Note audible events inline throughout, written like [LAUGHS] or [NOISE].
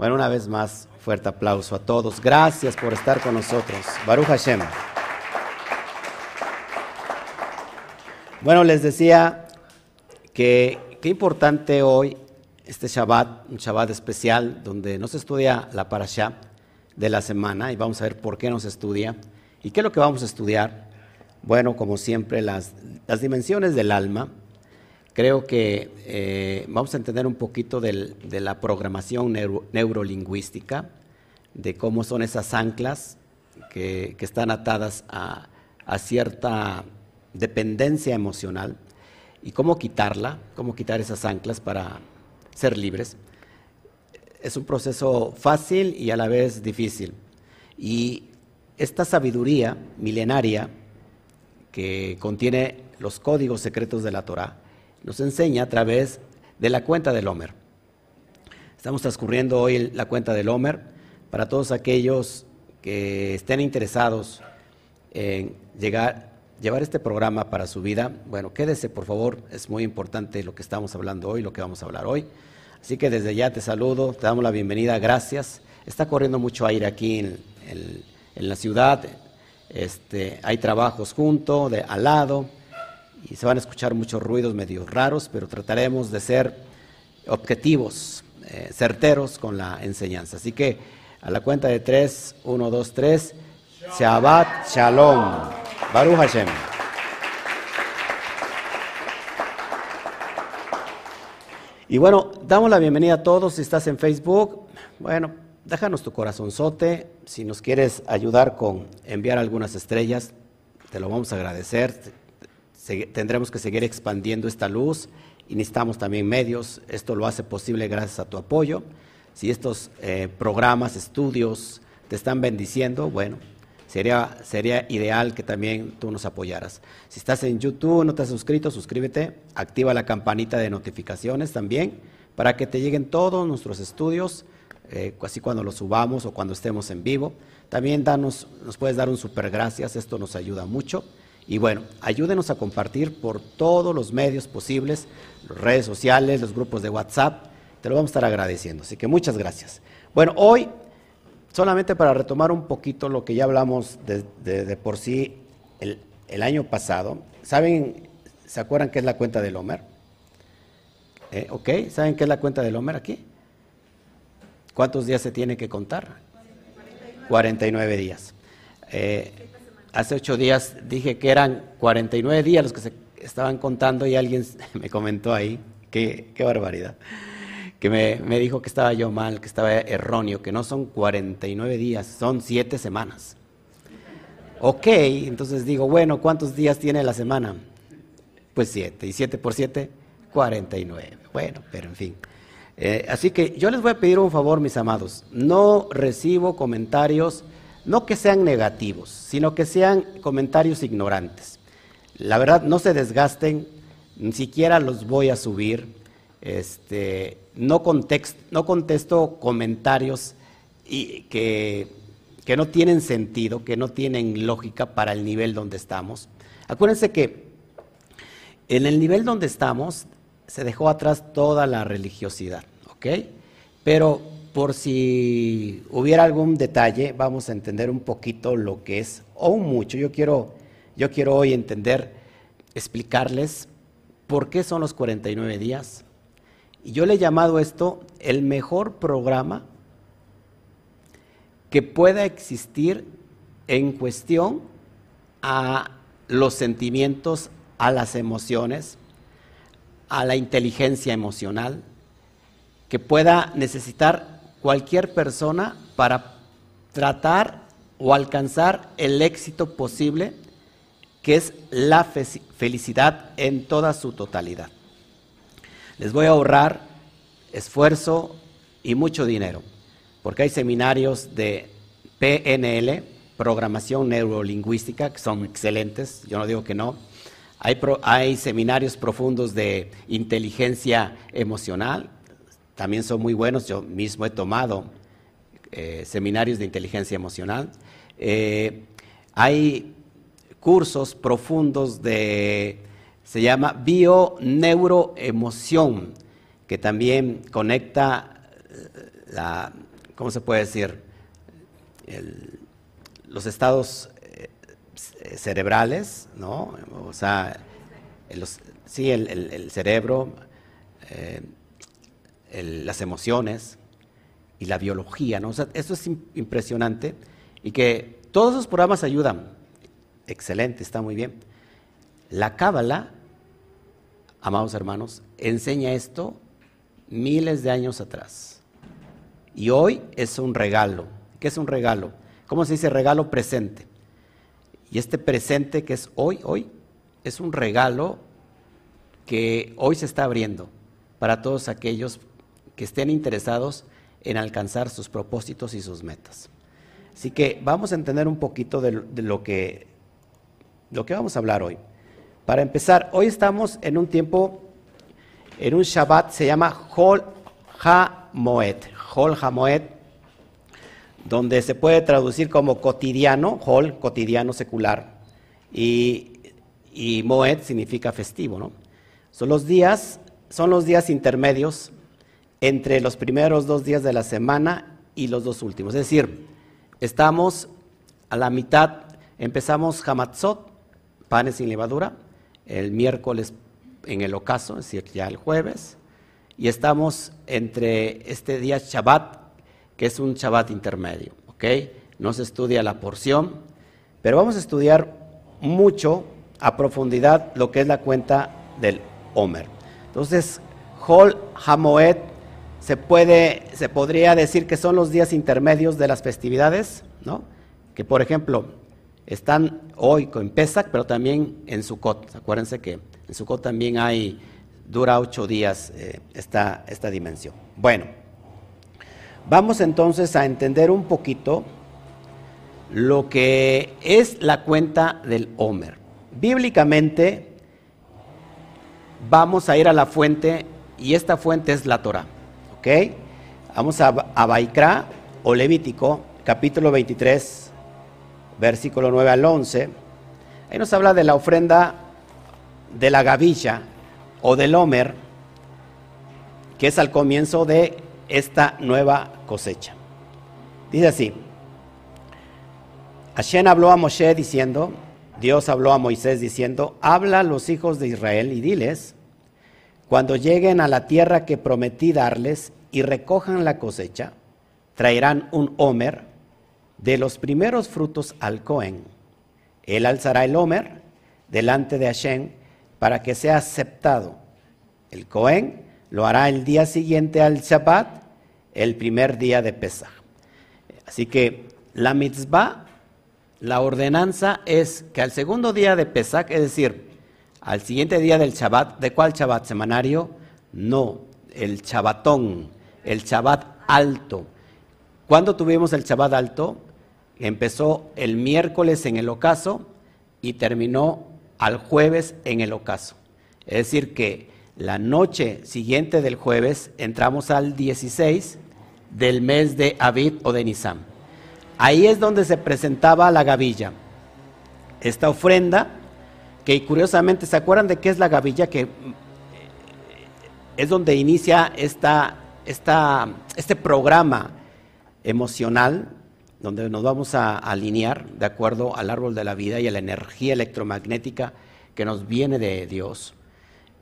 Bueno, una vez más, fuerte aplauso a todos. Gracias por estar con nosotros. Baruch Hashem. Bueno, les decía que qué importante hoy este Shabbat, un Shabbat especial donde no se estudia la parasha de la semana y vamos a ver por qué no se estudia y qué es lo que vamos a estudiar. Bueno, como siempre, las, las dimensiones del alma. Creo que eh, vamos a entender un poquito de la programación neurolingüística, de cómo son esas anclas que, que están atadas a, a cierta dependencia emocional y cómo quitarla, cómo quitar esas anclas para ser libres. Es un proceso fácil y a la vez difícil. Y esta sabiduría milenaria que contiene los códigos secretos de la Torah nos enseña a través de la cuenta del Homer. Estamos transcurriendo hoy la cuenta del Homer para todos aquellos que estén interesados en llegar llevar este programa para su vida, bueno, quédese por favor, es muy importante lo que estamos hablando hoy, lo que vamos a hablar hoy. Así que desde ya te saludo, te damos la bienvenida, gracias. Está corriendo mucho aire aquí en, la ciudad, este, hay trabajos junto, de, al lado, y se van a escuchar muchos ruidos medio raros, pero trataremos de ser objetivos, eh, certeros con la enseñanza. Así que a la cuenta de tres, uno, dos, tres, Shabbat Shalom. Baruch Hashem. Y bueno, damos la bienvenida a todos. Si estás en Facebook, bueno, déjanos tu corazonzote. Si nos quieres ayudar con enviar algunas estrellas, te lo vamos a agradecer. Tendremos que seguir expandiendo esta luz y necesitamos también medios. Esto lo hace posible gracias a tu apoyo. Si estos eh, programas, estudios te están bendiciendo, bueno, sería, sería ideal que también tú nos apoyaras. Si estás en YouTube, no te has suscrito, suscríbete, activa la campanita de notificaciones también para que te lleguen todos nuestros estudios, eh, así cuando los subamos o cuando estemos en vivo. También danos, nos puedes dar un super gracias, esto nos ayuda mucho. Y bueno, ayúdenos a compartir por todos los medios posibles, redes sociales, los grupos de WhatsApp, te lo vamos a estar agradeciendo. Así que muchas gracias. Bueno, hoy solamente para retomar un poquito lo que ya hablamos de, por sí el, año pasado, ¿saben, se acuerdan qué es la cuenta del Homer? Eh, ¿Ok? ¿Saben qué es la cuenta del Homer aquí? ¿Cuántos días se tiene que contar? 49 días. Eh, hace ocho días dije que eran 49 días los que se estaban contando y alguien [LAUGHS] me comentó ahí, qué, barbaridad que me, dijo que estaba yo mal, que estaba erróneo, que no son 49 días, son 7 semanas. Ok, entonces digo, bueno, ¿cuántos días tiene la semana? Pues 7, y 7 por 7, 49. Bueno, pero en fin. Eh, así que yo les voy a pedir un favor, mis amados, no recibo comentarios, no que sean negativos, sino que sean comentarios ignorantes. La verdad, no se desgasten, ni siquiera los voy a subir. Este, no, contesto comentarios que, que no tienen sentido, que no tienen lógica para el nivel donde estamos. Acuérdense que en el nivel donde estamos se dejó atrás toda la religiosidad, ¿ok? Pero por si hubiera algún detalle, vamos a entender un poquito lo que es, o mucho. Yo quiero, yo quiero hoy entender, explicarles por qué son los 49 días, y yo le he llamado esto el mejor programa que pueda existir en cuestión a los sentimientos, a las emociones, a la inteligencia emocional, que pueda necesitar cualquier persona para tratar o alcanzar el éxito posible, que es la felicidad en toda su totalidad. Les voy a ahorrar esfuerzo y mucho dinero, porque hay seminarios de PNL, programación neurolingüística, que son excelentes, yo no digo que no. Hay, seminarios profundos de inteligencia emocional, también son muy buenos, yo mismo he tomado eh, seminarios de inteligencia emocional. Eh, hay cursos profundos de se llama bio-neuroemoción, que también conecta eh, ¿cómo se puede decir? los estados cerebrales, ¿no? O sea, sí, el, cerebro, las emociones y la biología, ¿no? O sea, eso es impresionante y que todos esos programas ayudan. Excelente, está muy bien. La Cábala, amados hermanos, enseña esto miles de años atrás. Y hoy es un regalo. ¿Qué es un regalo? ¿Cómo se dice regalo presente? Y este presente que es hoy, hoy, es un regalo que hoy se está abriendo para todos aquellos que estén interesados en alcanzar sus propósitos y sus metas. Así que vamos a entender un poquito de, lo, que, lo que vamos a hablar hoy. Para empezar, hoy estamos en un tiempo, en un Shabbat, se llama Hol HaMoed. Hol HaMoed, donde se puede traducir como cotidiano, Hol, cotidiano secular, y, y Moed significa festivo, ¿no? Son los días, son los días intermedios entre los primeros dos días de la semana y los dos últimos. Es decir, estamos a la mitad, empezamos Hamatzot, panes sin levadura, el miércoles en el ocaso, es decir, ya el jueves, y estamos entre este día Shabbat, que es un Shabbat intermedio, ¿ok? No se estudia la porción, pero vamos a estudiar mucho a profundidad lo que es la cuenta del Homer. Entonces, Hol Hamoed se, puede, se podría decir que son los días intermedios de las festividades, ¿no? Que por ejemplo, están hoy con Pesach, pero también en Sukkot. Acuérdense que en Sukkot también hay, dura ocho días eh, esta, esta dimensión. Bueno, vamos entonces a entender un poquito lo que es la cuenta del Homer. Bíblicamente, vamos a ir a la fuente y esta fuente es la Torah. ¿Ok? Vamos a, a Baikra o Levítico, capítulo 23, versículo 9 al 11, ahí nos habla de la ofrenda de la gavilla o del homer, que es al comienzo de esta nueva cosecha. Dice así, Hashem habló a Moshe diciendo, Dios habló a Moisés diciendo, habla a los hijos de Israel y diles, cuando lleguen a la tierra que prometí darles y recojan la cosecha, traerán un homer de los primeros frutos al Cohen. Él alzará el Homer delante de Hashem para que sea aceptado. El Cohen lo hará el día siguiente al Shabbat, el primer día de Pesach. Así que la mitzvah, la ordenanza es que al segundo día de Pesach, es decir, al siguiente día del Shabbat, ¿de cuál Shabbat? ¿Semanario? No, el Shabbatón, el Shabbat alto. ¿Cuándo tuvimos el Shabbat alto? Empezó el miércoles en el ocaso y terminó al jueves en el ocaso. Es decir, que la noche siguiente del jueves entramos al 16 del mes de Abid o de Nisan. Ahí es donde se presentaba la gavilla. Esta ofrenda, que curiosamente, ¿se acuerdan de qué es la gavilla? Que eh, es donde inicia esta, este programa emocional donde nos vamos a alinear de acuerdo al árbol de la vida y a la energía electromagnética que nos viene de Dios.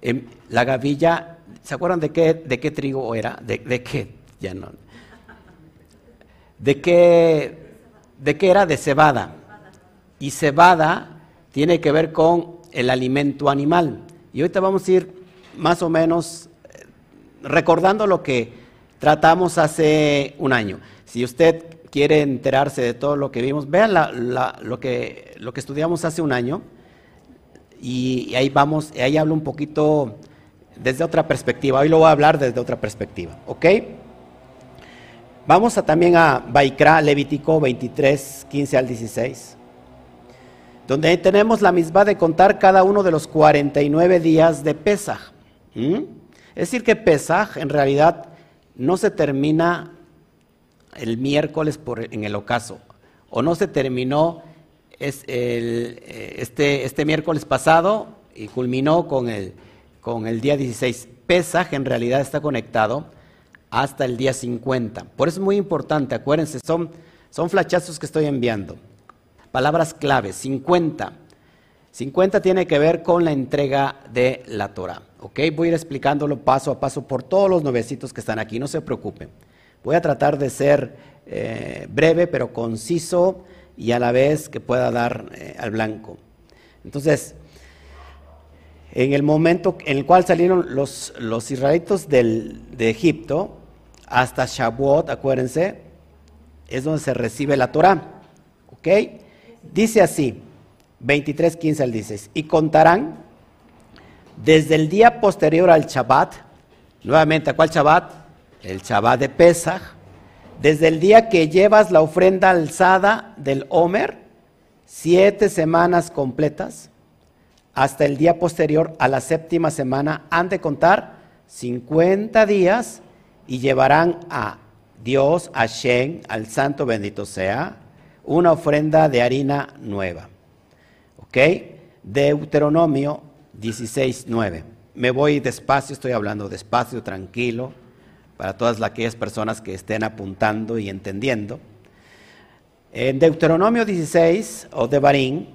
Em, la gavilla, ¿se acuerdan de qué, de qué trigo era? ¿De, qué? Ya no. ¿De qué, ¿De qué era? De cebada. Y cebada tiene que ver con el alimento animal. Y ahorita vamos a ir más o menos eh, recordando lo que tratamos hace un año. Si usted quiere enterarse de todo lo que vimos, vean lo, que, lo que estudiamos hace un año y, ahí vamos, ahí hablo un poquito desde otra perspectiva. Hoy lo voy a hablar desde otra perspectiva, ¿ok? Vamos a, también a Baikra, Levítico 23, 15 al 16, donde tenemos la misma de contar cada uno de los 49 días de Pesaj. Es decir, que Pesaj en realidad no se termina el miércoles en el ocaso, o no se terminó es el, eh, este, este miércoles pasado y culminó con el, con el día 16. Pesaj en realidad está conectado hasta el día 50. Por eso es muy importante, acuérdense, son, son flachazos que estoy enviando. Palabras claves, 50. 50 tiene que ver con la entrega de la Torah. ¿ok? Voy a ir explicándolo paso a paso por todos los nuevecitos que están aquí, no se preocupen. Voy a tratar de ser eh, breve pero conciso y a la vez que pueda dar eh, al blanco. Entonces, en el momento en el cual salieron los, los israelitos de Egipto, hasta Shavuot, acuérdense, es donde se recibe la Torah. ¿Ok? Dice así, 23, 15 al 16, y contarán desde el día posterior al Shabbat, nuevamente, ¿a cuál Shabbat? El Shabbat de Pesach, desde el día que llevas la ofrenda alzada del Homer, siete semanas completas, hasta el día posterior a la séptima semana, han de contar 50 días y llevarán a Dios, a Shen, al santo bendito sea, una ofrenda de harina nueva. ¿Ok? Deuteronomio 16, 9. Me voy despacio, estoy hablando despacio, tranquilo, para todas aquellas personas que estén apuntando y entendiendo. En Deuteronomio 16, o de Barín,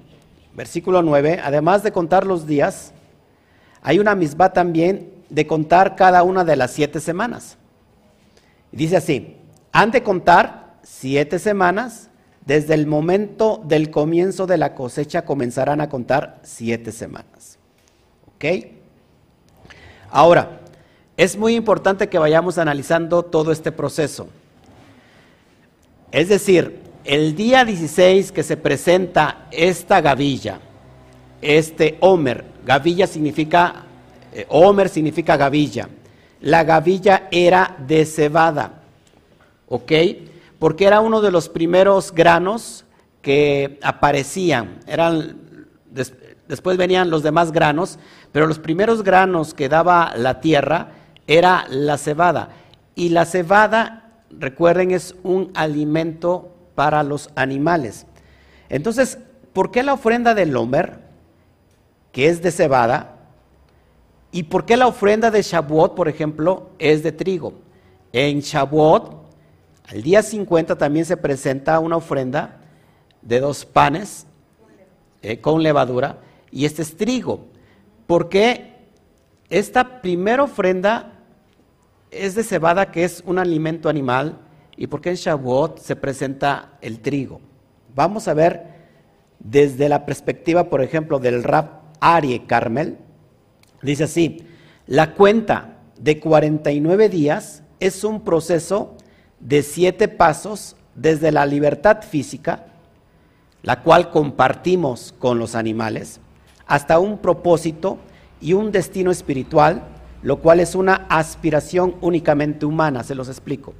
versículo 9, además de contar los días, hay una misma también de contar cada una de las siete semanas. dice así, han de contar siete semanas, desde el momento del comienzo de la cosecha comenzarán a contar siete semanas. ¿Ok? Ahora, es muy importante que vayamos analizando todo este proceso. Es decir, el día 16 que se presenta esta gavilla, este Homer, gavilla significa, eh, Homer significa gavilla. La gavilla era de cebada, ¿ok? Porque era uno de los primeros granos que aparecían. Eran, después venían los demás granos, pero los primeros granos que daba la tierra era la cebada. Y la cebada, recuerden, es un alimento para los animales. Entonces, ¿por qué la ofrenda del Homer, que es de cebada, y por qué la ofrenda de Shavuot, por ejemplo, es de trigo? En Shavuot, al día 50 también se presenta una ofrenda de dos panes eh, con levadura, y este es trigo. ¿Por qué esta primera ofrenda es de cebada, que es un alimento animal, ¿Y por qué en Shavuot se presenta el trigo? Vamos a ver desde la perspectiva, por ejemplo, del rap Arie Carmel. Dice así, la cuenta de 49 días es un proceso de siete pasos desde la libertad física, la cual compartimos con los animales, hasta un propósito y un destino espiritual, lo cual es una aspiración únicamente humana, se los explico.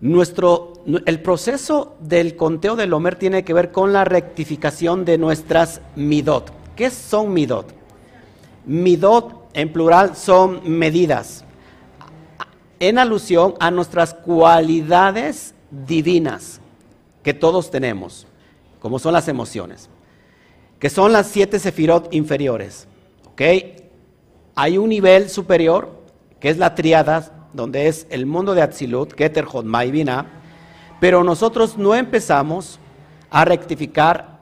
Nuestro, el proceso del conteo del Homer tiene que ver con la rectificación de nuestras midot. ¿Qué son midot? Midot en plural son medidas en alusión a nuestras cualidades divinas que todos tenemos, como son las emociones, que son las siete sefirot inferiores. ¿ok? Hay un nivel superior, que es la triada donde es el mundo de Atzilut, Keter, Jodma y pero nosotros no empezamos a rectificar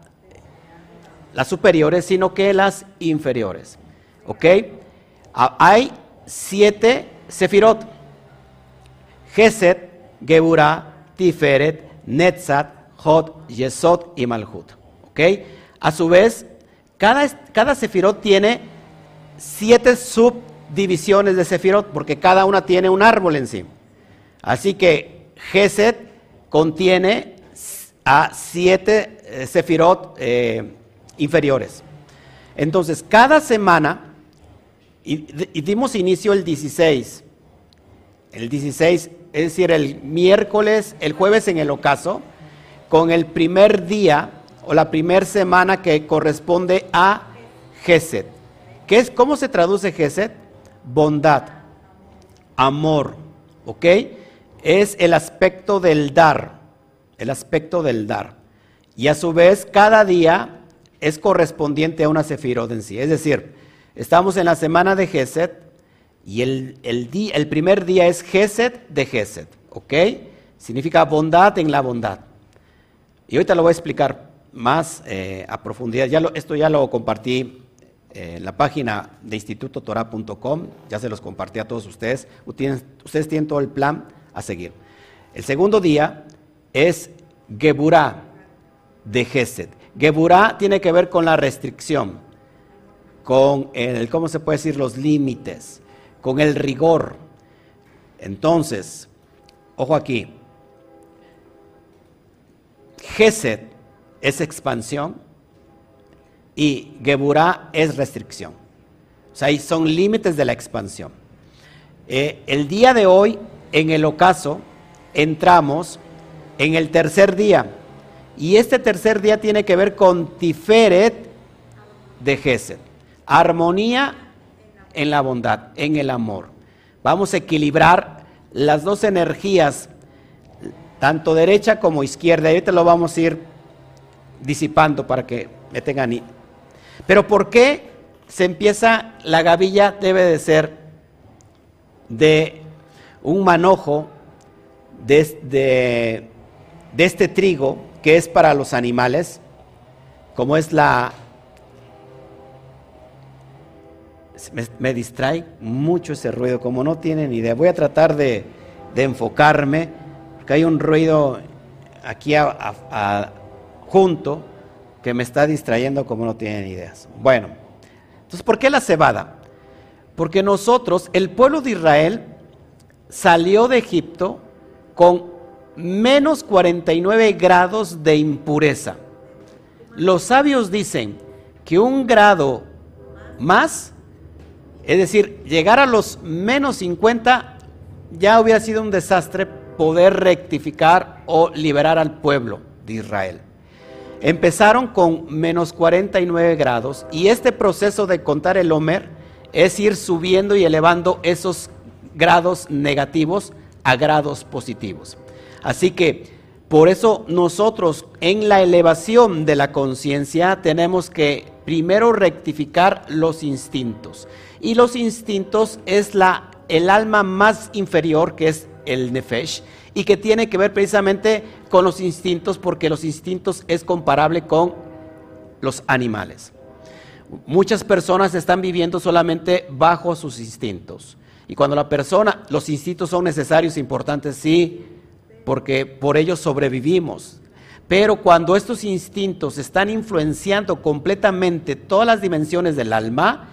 las superiores, sino que las inferiores. ¿Ok? Ah, hay siete sefirot. Geset, Geburah, Tiferet, Netzat, Hod, Yesod y Malhut. ¿Ok? A su vez, cada, cada sefirot tiene siete sub divisiones de Sefirot, porque cada una tiene un árbol en sí. Así que Geset contiene a siete eh, Sefirot eh, inferiores. Entonces, cada semana, y, dimos inicio el 16, el 16, es decir, el miércoles, el jueves en el ocaso, con el primer día o la primera semana que corresponde a Geset. ¿Qué es, ¿Cómo se traduce Geset? bondad, amor, ¿ok? Es el aspecto del dar, el aspecto del dar. Y a su vez, cada día es correspondiente a una sefirot sí. Es decir, estamos en la semana de Geset Y el, el, día, el primer día es Gesed de Gesed, ¿ok? Significa bondad en la bondad. Y ahorita lo voy a explicar más eh, a profundidad. Ya esto ya lo compartí en la página de institutotorah.com, ya se los compartí a todos ustedes. Ustedes tienen todo el plan a seguir. El segundo día es Geburah de Gesed. Geburah tiene que ver con la restricción, con el, ¿cómo se puede decir? Los límites, con el rigor. Entonces, ojo aquí, Gesed es expansión y Geburah es restricción. O sea, ahí son límites de la expansión. Eh, el día de hoy, en el ocaso, entramos en el tercer día. Y este tercer día tiene que ver con Tiferet de Gesed. Armonía en la bondad, en el amor. Vamos a equilibrar las dos energías, tanto derecha como izquierda. Y ahorita lo vamos a ir disipando para que me tengan. Pero ¿por qué se empieza la gavilla? Debe de ser de un manojo de, de, este trigo que es para los animales, como es la... Me, distrae mucho ese ruido, como no tienen idea. Voy a tratar de, enfocarme, porque hay un ruido aquí junto que me está distrayendo como no tienen ideas. Bueno, entonces, ¿por qué la cebada? Porque nosotros, el pueblo de Israel, salió de Egipto con menos 49 grados de impureza. Los sabios dicen que un grado más, es decir, llegar a los menos 50, ya hubiera sido un desastre poder rectificar o liberar al pueblo de Israel. Empezaron con menos 49 grados y este proceso de contar el Homer es ir subiendo y elevando esos grados negativos a grados positivos. Así que por eso nosotros en la elevación de la conciencia tenemos que primero rectificar los instintos. Y los instintos es la, el alma más inferior que es el nefesh y que tiene que ver precisamente con los instintos porque los instintos es comparable con los animales. Muchas personas están viviendo solamente bajo sus instintos. Y cuando la persona, los instintos son necesarios, e importantes, sí, porque por ellos sobrevivimos. Pero cuando estos instintos están influenciando completamente todas las dimensiones del alma,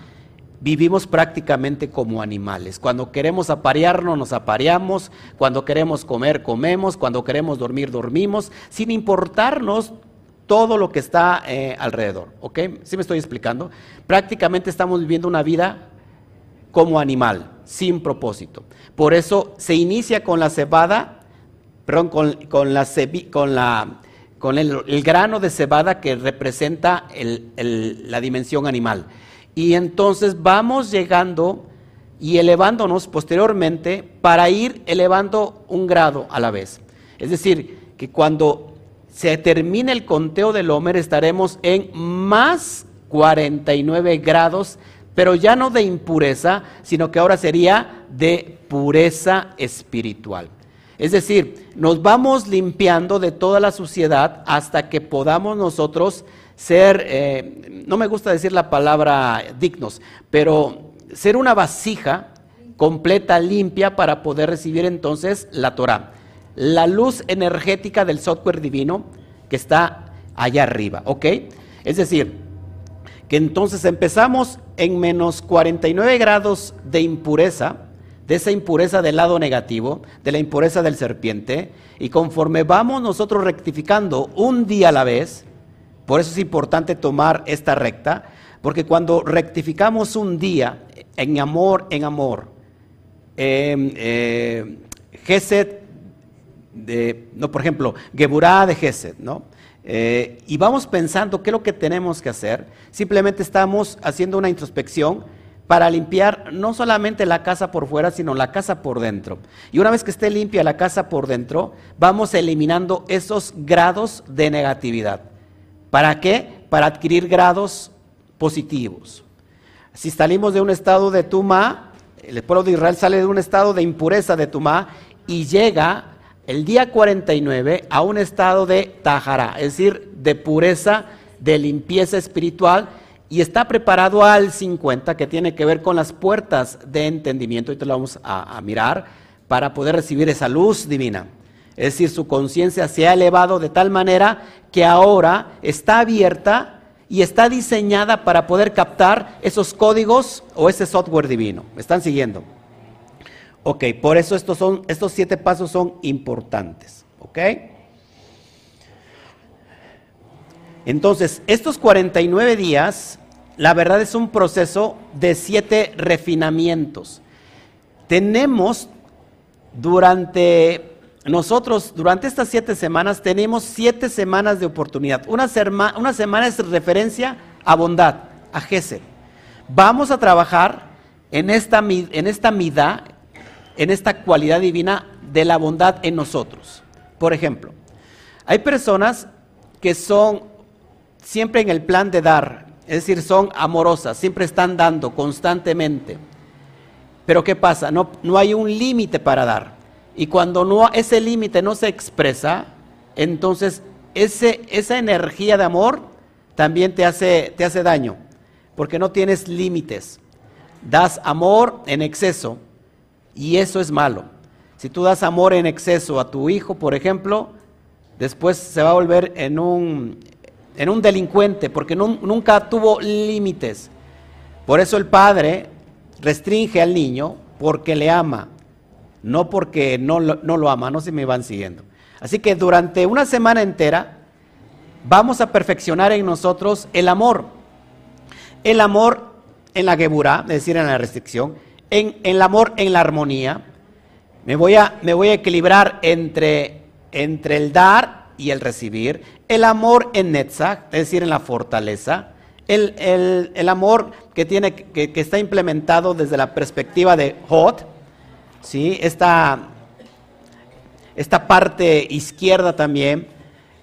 vivimos prácticamente como animales. Cuando queremos aparearnos, nos apareamos. Cuando queremos comer, comemos. Cuando queremos dormir, dormimos. Sin importarnos todo lo que está eh, alrededor. ¿Ok? ¿Sí me estoy explicando? Prácticamente estamos viviendo una vida como animal, sin propósito. Por eso se inicia con la cebada, perdón, con, la, con, la, con el, grano de cebada que representa la dimensión animal. Y entonces vamos llegando y elevándonos posteriormente para ir elevando un grado a la vez. Es decir, que cuando se termine el conteo del Homer estaremos en más 49 grados pero ya no de impureza, sino que ahora sería de pureza espiritual. Es decir, nos vamos limpiando de toda la suciedad hasta que podamos nosotros ser, eh, no me gusta decir la palabra dignos, pero ser una vasija completa, limpia, para poder recibir entonces la Torah. La luz energética del software divino que está allá arriba, ¿ok? Es decir, que entonces empezamos en menos 49 grados de impureza, de esa impureza del lado negativo, de la impureza del serpiente, y conforme vamos nosotros rectificando un día a la vez, por eso es importante tomar esta recta, porque cuando rectificamos un día en amor, en amor, eh, eh Gesed, de, no, por ejemplo, Geburá de Gesed, ¿no? Eh, y vamos pensando qué es lo que tenemos que hacer. Simplemente estamos haciendo una introspección para limpiar no solamente la casa por fuera, sino la casa por dentro. Y una vez que esté limpia la casa por dentro, vamos eliminando esos grados de negatividad. ¿Para qué? Para adquirir grados positivos. Si salimos de un estado de tuma, el pueblo de Israel sale de un estado de impureza de Tumá y llega el día 49 a un estado de Tajara, es decir, de pureza, de limpieza espiritual, y está preparado al 50, que tiene que ver con las puertas de entendimiento, y te lo vamos a mirar, para poder recibir esa luz divina. Es decir, su conciencia se ha elevado de tal manera que ahora está abierta y está diseñada para poder captar esos códigos o ese software divino. ¿Me están siguiendo? Ok, por eso estos, son, estos siete pasos son importantes. ¿Ok? Entonces, estos 49 días, la verdad es un proceso de siete refinamientos. Tenemos durante nosotros, durante estas siete semanas, tenemos siete semanas de oportunidad. Una, semana es referencia a bondad, a Gesed. Vamos a trabajar en esta, en esta en esta cualidad divina de la bondad en nosotros. Por ejemplo, hay personas que son siempre en el plan de dar, es decir, son amorosas, siempre están dando constantemente. Pero ¿qué pasa? No hay un límite para dar. Y cuando no, ese límite no se expresa, entonces esa energía de amor también te hace, te hace daño, porque no tienes límites. Das amor en exceso y eso es malo. Si tú das amor en exceso a tu hijo, por ejemplo, después se va a volver en un, en un delincuente, porque nunca tuvo límites. Por eso el padre restringe al niño porque le ama no porque no, no lo ama, no se me van siguiendo. Así que durante una semana entera vamos a perfeccionar en nosotros el amor. El amor en la geburá, es decir, en la restricción, en, el amor en la armonía. Me voy a, me voy a equilibrar entre, entre el dar y el recibir. El amor en Netzach, es decir, en la fortaleza. El, amor que, tiene, que, que, está implementado desde la perspectiva de Hot, ¿sí? esta, esta parte izquierda también,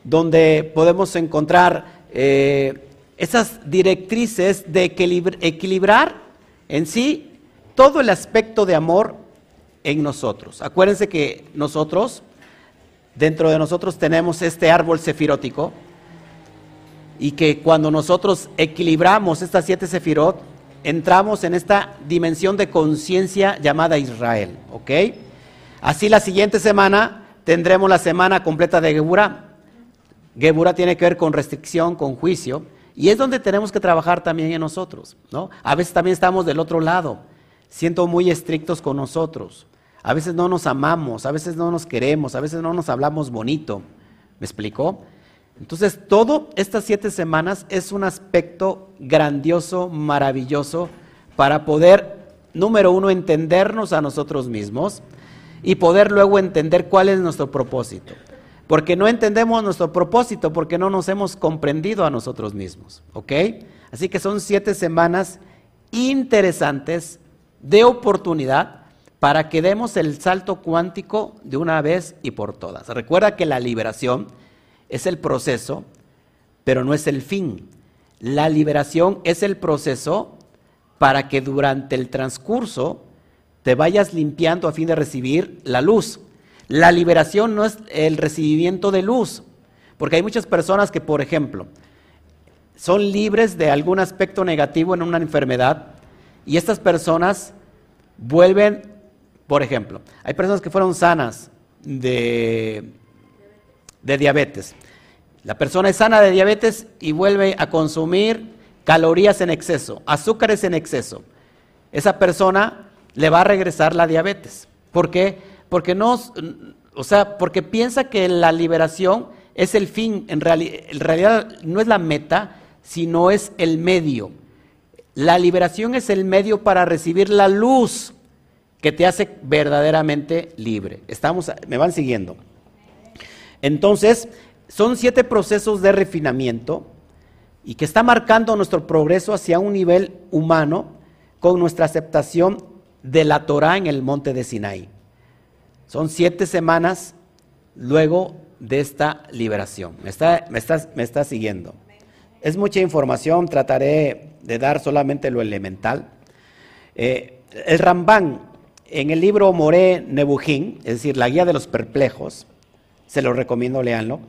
donde podemos encontrar eh, esas directrices de equilibrar en sí todo el aspecto de amor en nosotros. Acuérdense que nosotros, dentro de nosotros tenemos este árbol sefirótico y que cuando nosotros equilibramos estas siete sefirot, entramos en esta dimensión de conciencia llamada Israel, ¿ok? Así la siguiente semana tendremos la semana completa de Geburah. Geburah tiene que ver con restricción, con juicio, y es donde tenemos que trabajar también en nosotros, ¿no? A veces también estamos del otro lado, siendo muy estrictos con nosotros. A veces no nos amamos, a veces no nos queremos, a veces no nos hablamos bonito. ¿Me explicó? Entonces, todo estas siete semanas es un aspecto grandioso, maravilloso, para poder, número uno, entendernos a nosotros mismos y poder luego entender cuál es nuestro propósito. Porque no entendemos nuestro propósito porque no nos hemos comprendido a nosotros mismos. ¿Ok? Así que son siete semanas interesantes de oportunidad para que demos el salto cuántico de una vez y por todas. Recuerda que la liberación es el proceso, pero no es el fin. La liberación es el proceso para que durante el transcurso te vayas limpiando a fin de recibir la luz. La liberación no es el recibimiento de luz, porque hay muchas personas que, por ejemplo, son libres de algún aspecto negativo en una enfermedad y estas personas vuelven, por ejemplo, hay personas que fueron sanas de, de diabetes la persona es sana de diabetes y vuelve a consumir calorías en exceso, azúcares en exceso. Esa persona le va a regresar la diabetes. ¿Por qué? Porque no, o sea, porque piensa que la liberación es el fin, en, realidad no es la meta, sino es el medio. La liberación es el medio para recibir la luz que te hace verdaderamente libre. Estamos, me van siguiendo. Entonces, son siete procesos de refinamiento y que está marcando nuestro progreso hacia un nivel humano con nuestra aceptación de la Torah en el monte de Sinaí. Son siete semanas luego de esta liberación. ¿Me está, me me siguiendo? Es mucha información, trataré de dar solamente lo elemental. Eh, el Rambán, en el libro Moré Nebujín, es decir, la guía de los perplejos, se lo recomiendo, leanlo.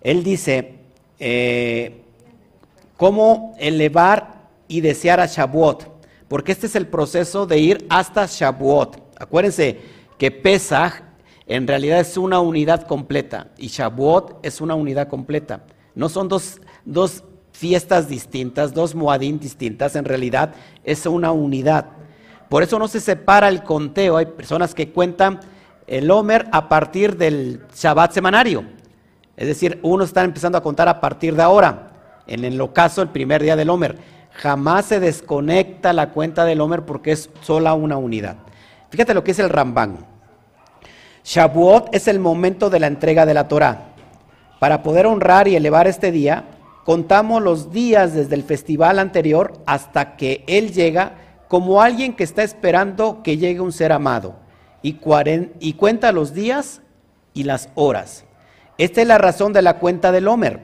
Él dice eh, cómo elevar y desear a Shavuot, porque este es el proceso de ir hasta Shavuot. Acuérdense que Pesach en realidad es una unidad completa y Shavuot es una unidad completa. No son dos, dos fiestas distintas, dos Moadín distintas, en realidad es una unidad. Por eso no se separa el conteo. Hay personas que cuentan el Homer a partir del Shabbat semanario. Es decir, uno está empezando a contar a partir de ahora. En el ocaso, el primer día del Homer. Jamás se desconecta la cuenta del Homer porque es sola una unidad. Fíjate lo que es el Rambán. Shavuot es el momento de la entrega de la Torah. Para poder honrar y elevar este día, contamos los días desde el festival anterior hasta que Él llega como alguien que está esperando que llegue un ser amado y cuenta los días y las horas. Esta es la razón de la cuenta del Homer,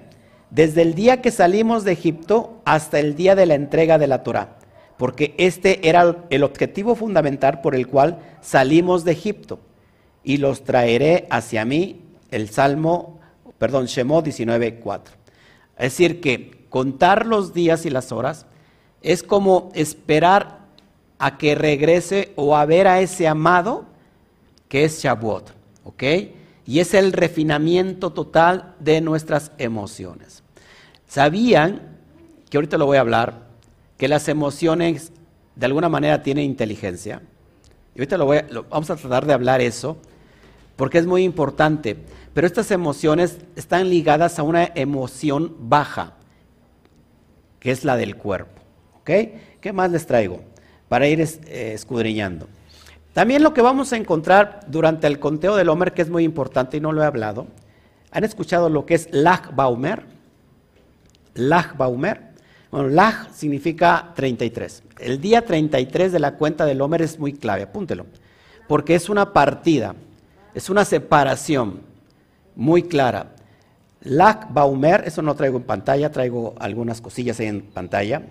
desde el día que salimos de Egipto hasta el día de la entrega de la Torah, porque este era el objetivo fundamental por el cual salimos de Egipto, y los traeré hacia mí, el Salmo, perdón, Shemot 19.4. Es decir, que contar los días y las horas es como esperar a que regrese o a ver a ese amado que es Shavuot, ¿ok? Y es el refinamiento total de nuestras emociones. ¿Sabían, que ahorita lo voy a hablar, que las emociones de alguna manera tienen inteligencia? Y ahorita lo, voy vamos a tratar de hablar eso, porque es muy importante. Pero estas emociones están ligadas a una emoción baja, que es la del cuerpo. ¿Qué más les traigo? Para ir eh, escudriñando. También lo que vamos a encontrar durante el conteo del Homer, que es muy importante y no lo he hablado, ¿han escuchado lo que es Lag Baumer? Lag Baumer. Bueno, Lag significa 33. El día 33 de la cuenta del Homer es muy clave, apúntelo, porque es una partida, es una separación muy clara. Lag Baumer, eso no traigo en pantalla, traigo algunas cosillas ahí en pantalla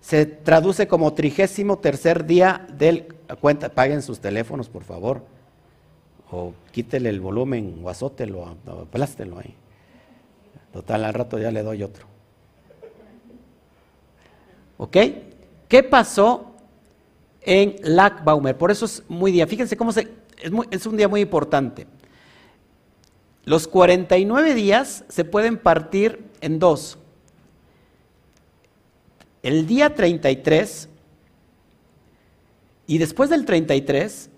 se traduce como trigésimo tercer día del cuenta. Paguen sus teléfonos, por favor. O quítele el volumen o azótelo, aplástelo ahí. Total, al rato ya le doy otro. ¿Ok? ¿Qué pasó en Lackbaumer? Por eso es muy día. Fíjense cómo se, es, es un día muy importante. Los 49 días se pueden partir en dos el día 33 y después del 33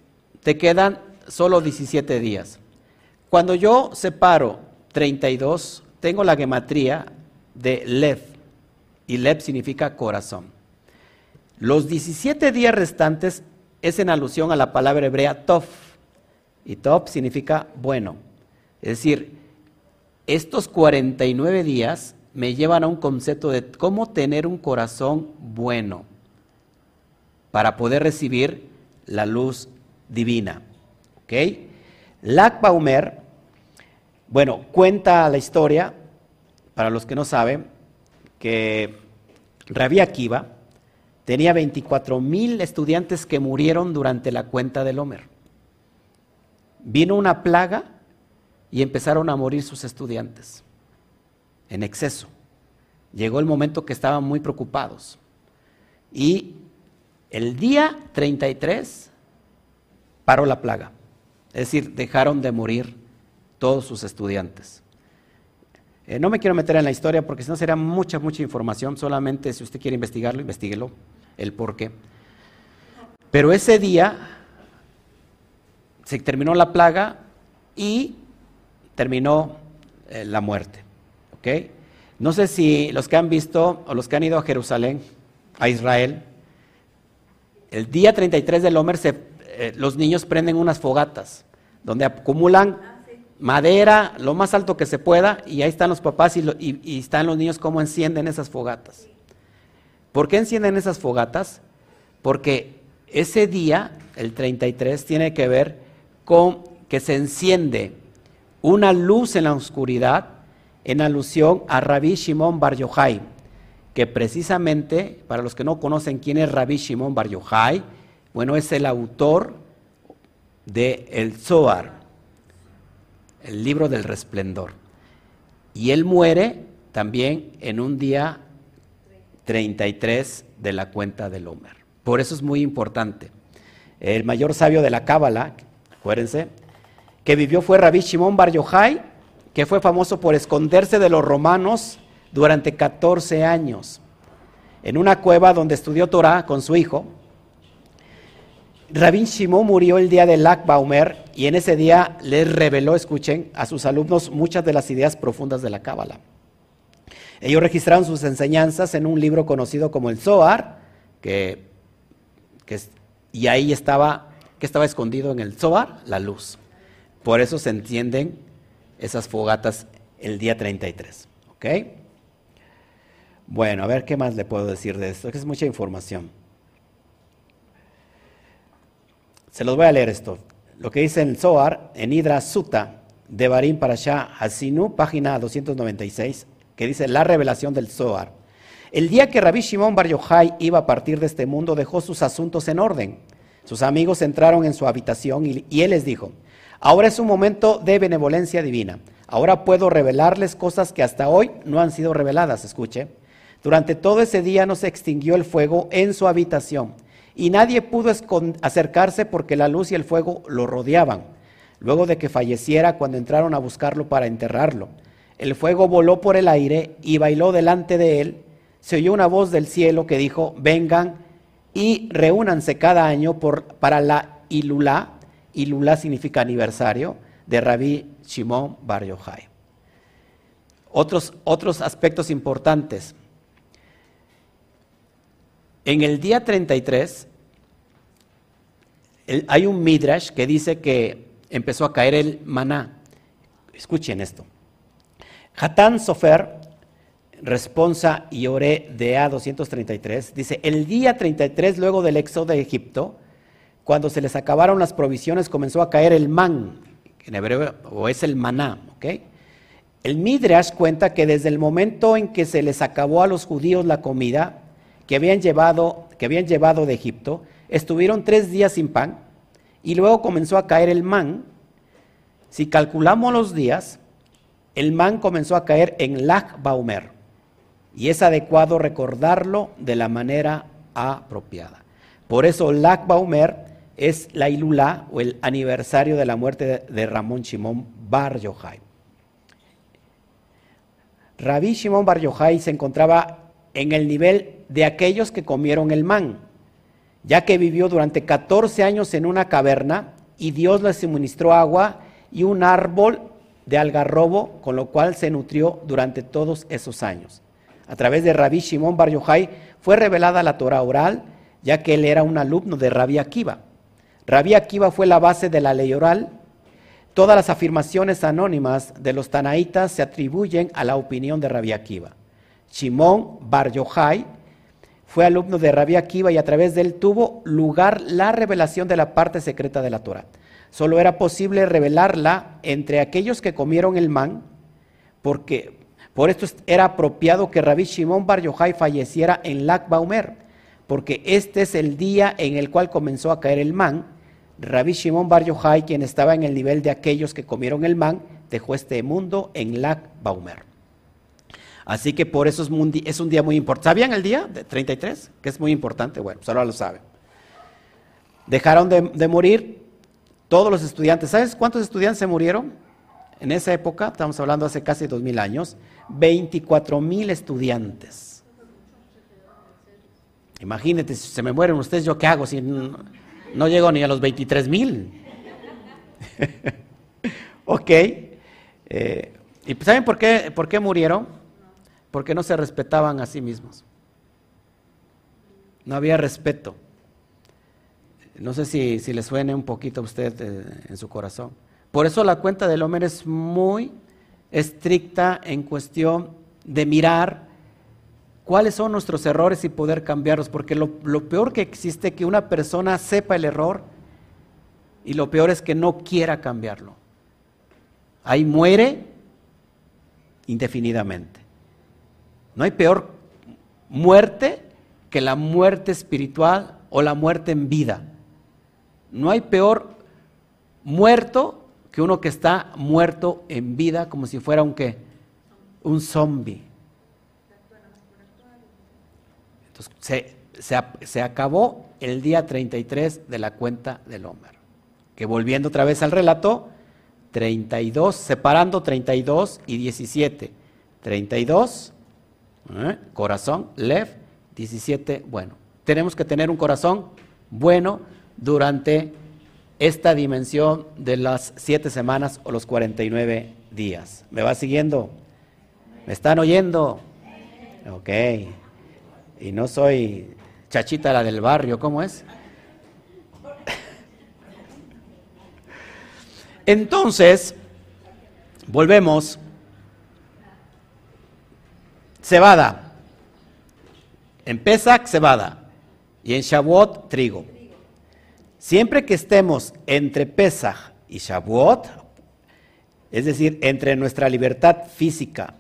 te quedan solo 17 días. Cuando yo separo 32, tengo la gematría de Lev y Lev significa corazón. Los 17 días restantes es en alusión a la palabra hebrea Tov y Tov significa bueno. Es decir, estos 49 días me llevan a un concepto de cómo tener un corazón bueno para poder recibir la luz divina. ¿Ok? Baumer, bueno, cuenta la historia, para los que no saben, que Rabí Akiva tenía 24 mil estudiantes que murieron durante la cuenta del Homer. Vino una plaga y empezaron a morir sus estudiantes en exceso. Llegó el momento que estaban muy preocupados. Y el día 33 paró la plaga. Es decir, dejaron de morir todos sus estudiantes. Eh, no me quiero meter en la historia porque si no sería mucha, mucha información. Solamente si usted quiere investigarlo, investiguelo, el por qué. Pero ese día se terminó la plaga y terminó eh, la muerte. No sé si los que han visto o los que han ido a Jerusalén, a Israel, el día 33 del Homer eh, los niños prenden unas fogatas donde acumulan madera lo más alto que se pueda y ahí están los papás y, y están los niños cómo encienden esas fogatas. ¿Por qué encienden esas fogatas? Porque ese día, el 33, tiene que ver con que se enciende una luz en la oscuridad en alusión a Rabbi Shimon Bar Yochai, que precisamente, para los que no conocen quién es Rabbi Shimon Bar Yochai, Bueno, es el autor de El Zohar, el libro del resplendor. Y él muere también en un día 33 de la cuenta del Homer. Por eso es muy importante. El mayor sabio de la Cábala, acuérdense, que vivió fue Rabbi Shimon Bar Yochai, que fue famoso por esconderse de los romanos durante 14 años en una cueva donde estudió Torah con su hijo. Rabin Shimon murió el día de Baumer y en ese día les reveló, escuchen, a sus alumnos muchas de las ideas profundas de la Cábala. Ellos registraron sus enseñanzas en un libro conocido como el Zohar, que, y ahí estaba, que estaba escondido en el Zohar, la luz. Por eso se entienden esas fogatas el día 33. ¿Ok? Bueno, a ver qué más le puedo decir de esto, que es mucha información. Se los voy a leer esto. Lo que dice en el Zohar, en Hidra Sutta, de Barim Parashah Hasinu, página 296, que dice la revelación del Zohar. El día que Rabbi Shimon Bar Yochai iba a partir de este mundo, dejó sus asuntos en orden. Sus amigos entraron en su habitación y él les dijo, ahora es un momento de benevolencia divina. Ahora puedo revelarles cosas que hasta hoy no han sido reveladas. Escuche. Durante todo ese día no se extinguió el fuego en su habitación y nadie pudo acercarse porque la luz y el fuego lo rodeaban. Luego de que falleciera, cuando entraron a buscarlo para enterrarlo, el fuego voló por el aire y bailó delante de él. Se oyó una voz del cielo que dijo, vengan y reúnanse cada año para la Ilulá, Ilulá significa aniversario, de Rabí Shimon Bar Yochai. Otros, otros aspectos importantes. En el día 33 hay un midrash que dice que empezó a caer el maná. Escuchen esto. Hatán Sofer, responsa y oré de A233, dice, el día 33 luego del éxodo de Egipto, cuando se les acabaron las provisiones, comenzó a caer el man, en hebreo, o es el maná, ¿ok? El Midrash cuenta que desde el momento en que se les acabó a los judíos la comida, que habían llevado, que habían llevado de Egipto, estuvieron tres días sin pan y luego comenzó a caer el man. Si calculamos los días, el man comenzó a caer en Lag Baumer y es adecuado recordarlo de la manera apropiada. Por eso Lag Baumer es la Ilulá o el aniversario de la muerte de Ramón Shimón Bar Yochai. Rabí Shimón Bar Yochai se encontraba en el nivel de aquellos que comieron el man, ya que vivió durante 14 años en una caverna y Dios le suministró agua y un árbol de algarrobo, con lo cual se nutrió durante todos esos años. A través de Rabí Shimon Bar Yochai fue revelada la Torah oral, ya que él era un alumno de Rabí Akiva. Rabí Akiva fue la base de la ley oral. Todas las afirmaciones anónimas de los tanaítas se atribuyen a la opinión de Rabí Akiva. Shimon Bar Yochai fue alumno de Rabbi Akiva y a través de él tuvo lugar la revelación de la parte secreta de la Torah. Solo era posible revelarla entre aquellos que comieron el man, porque por esto era apropiado que Rabbi Shimon Bar Yochai falleciera en Lag Baumer, porque este es el día en el cual comenzó a caer el man. Rabbi Shimon Bar Yochai, quien estaba en el nivel de aquellos que comieron el man, dejó este mundo en Lag Baumer. Así que por eso es, un día muy importante. ¿Sabían el día de 33? Que es muy importante. Bueno, pues ahora lo saben. Dejaron de, morir todos los estudiantes. ¿Sabes cuántos estudiantes se murieron? En esa época, estamos hablando hace casi dos mil años, 24 mil estudiantes. Imagínate, si se me mueren ustedes, ¿yo qué hago si llego ni a los 23 mil? [LAUGHS] ok. Eh, ¿Y saben por qué, por qué murieron? porque no se respetaban a sí mismos. No había respeto. No sé si, si le suene un poquito a usted eh, en su corazón. Por eso la cuenta del hombre es muy estricta en cuestión de mirar cuáles son nuestros errores y poder cambiarlos, porque lo, peor que existe es que una persona sepa el error y lo peor es que no quiera cambiarlo. Ahí muere indefinidamente. No hay peor muerte que la muerte espiritual o la muerte en vida. No hay peor muerto que uno que está muerto en vida como si fuera un? Un zombie. Se, se, acabó el día 33 de la cuenta del Homer. Que volviendo otra vez al relato, 32, separando 32 y 17. 32, ¿eh? corazón, lev, 17, bueno. Tenemos que tener un corazón bueno durante esta dimensión de las siete semanas o los 49 días. ¿Me va siguiendo? ¿Me están oyendo? Ok. Y no soy chachita la del barrio, ¿cómo es? Entonces, volvemos. Cebada. En Pesach, cebada. Y en Shavuot, trigo. Siempre que estemos entre Pesach y Shavuot, es decir, entre nuestra libertad física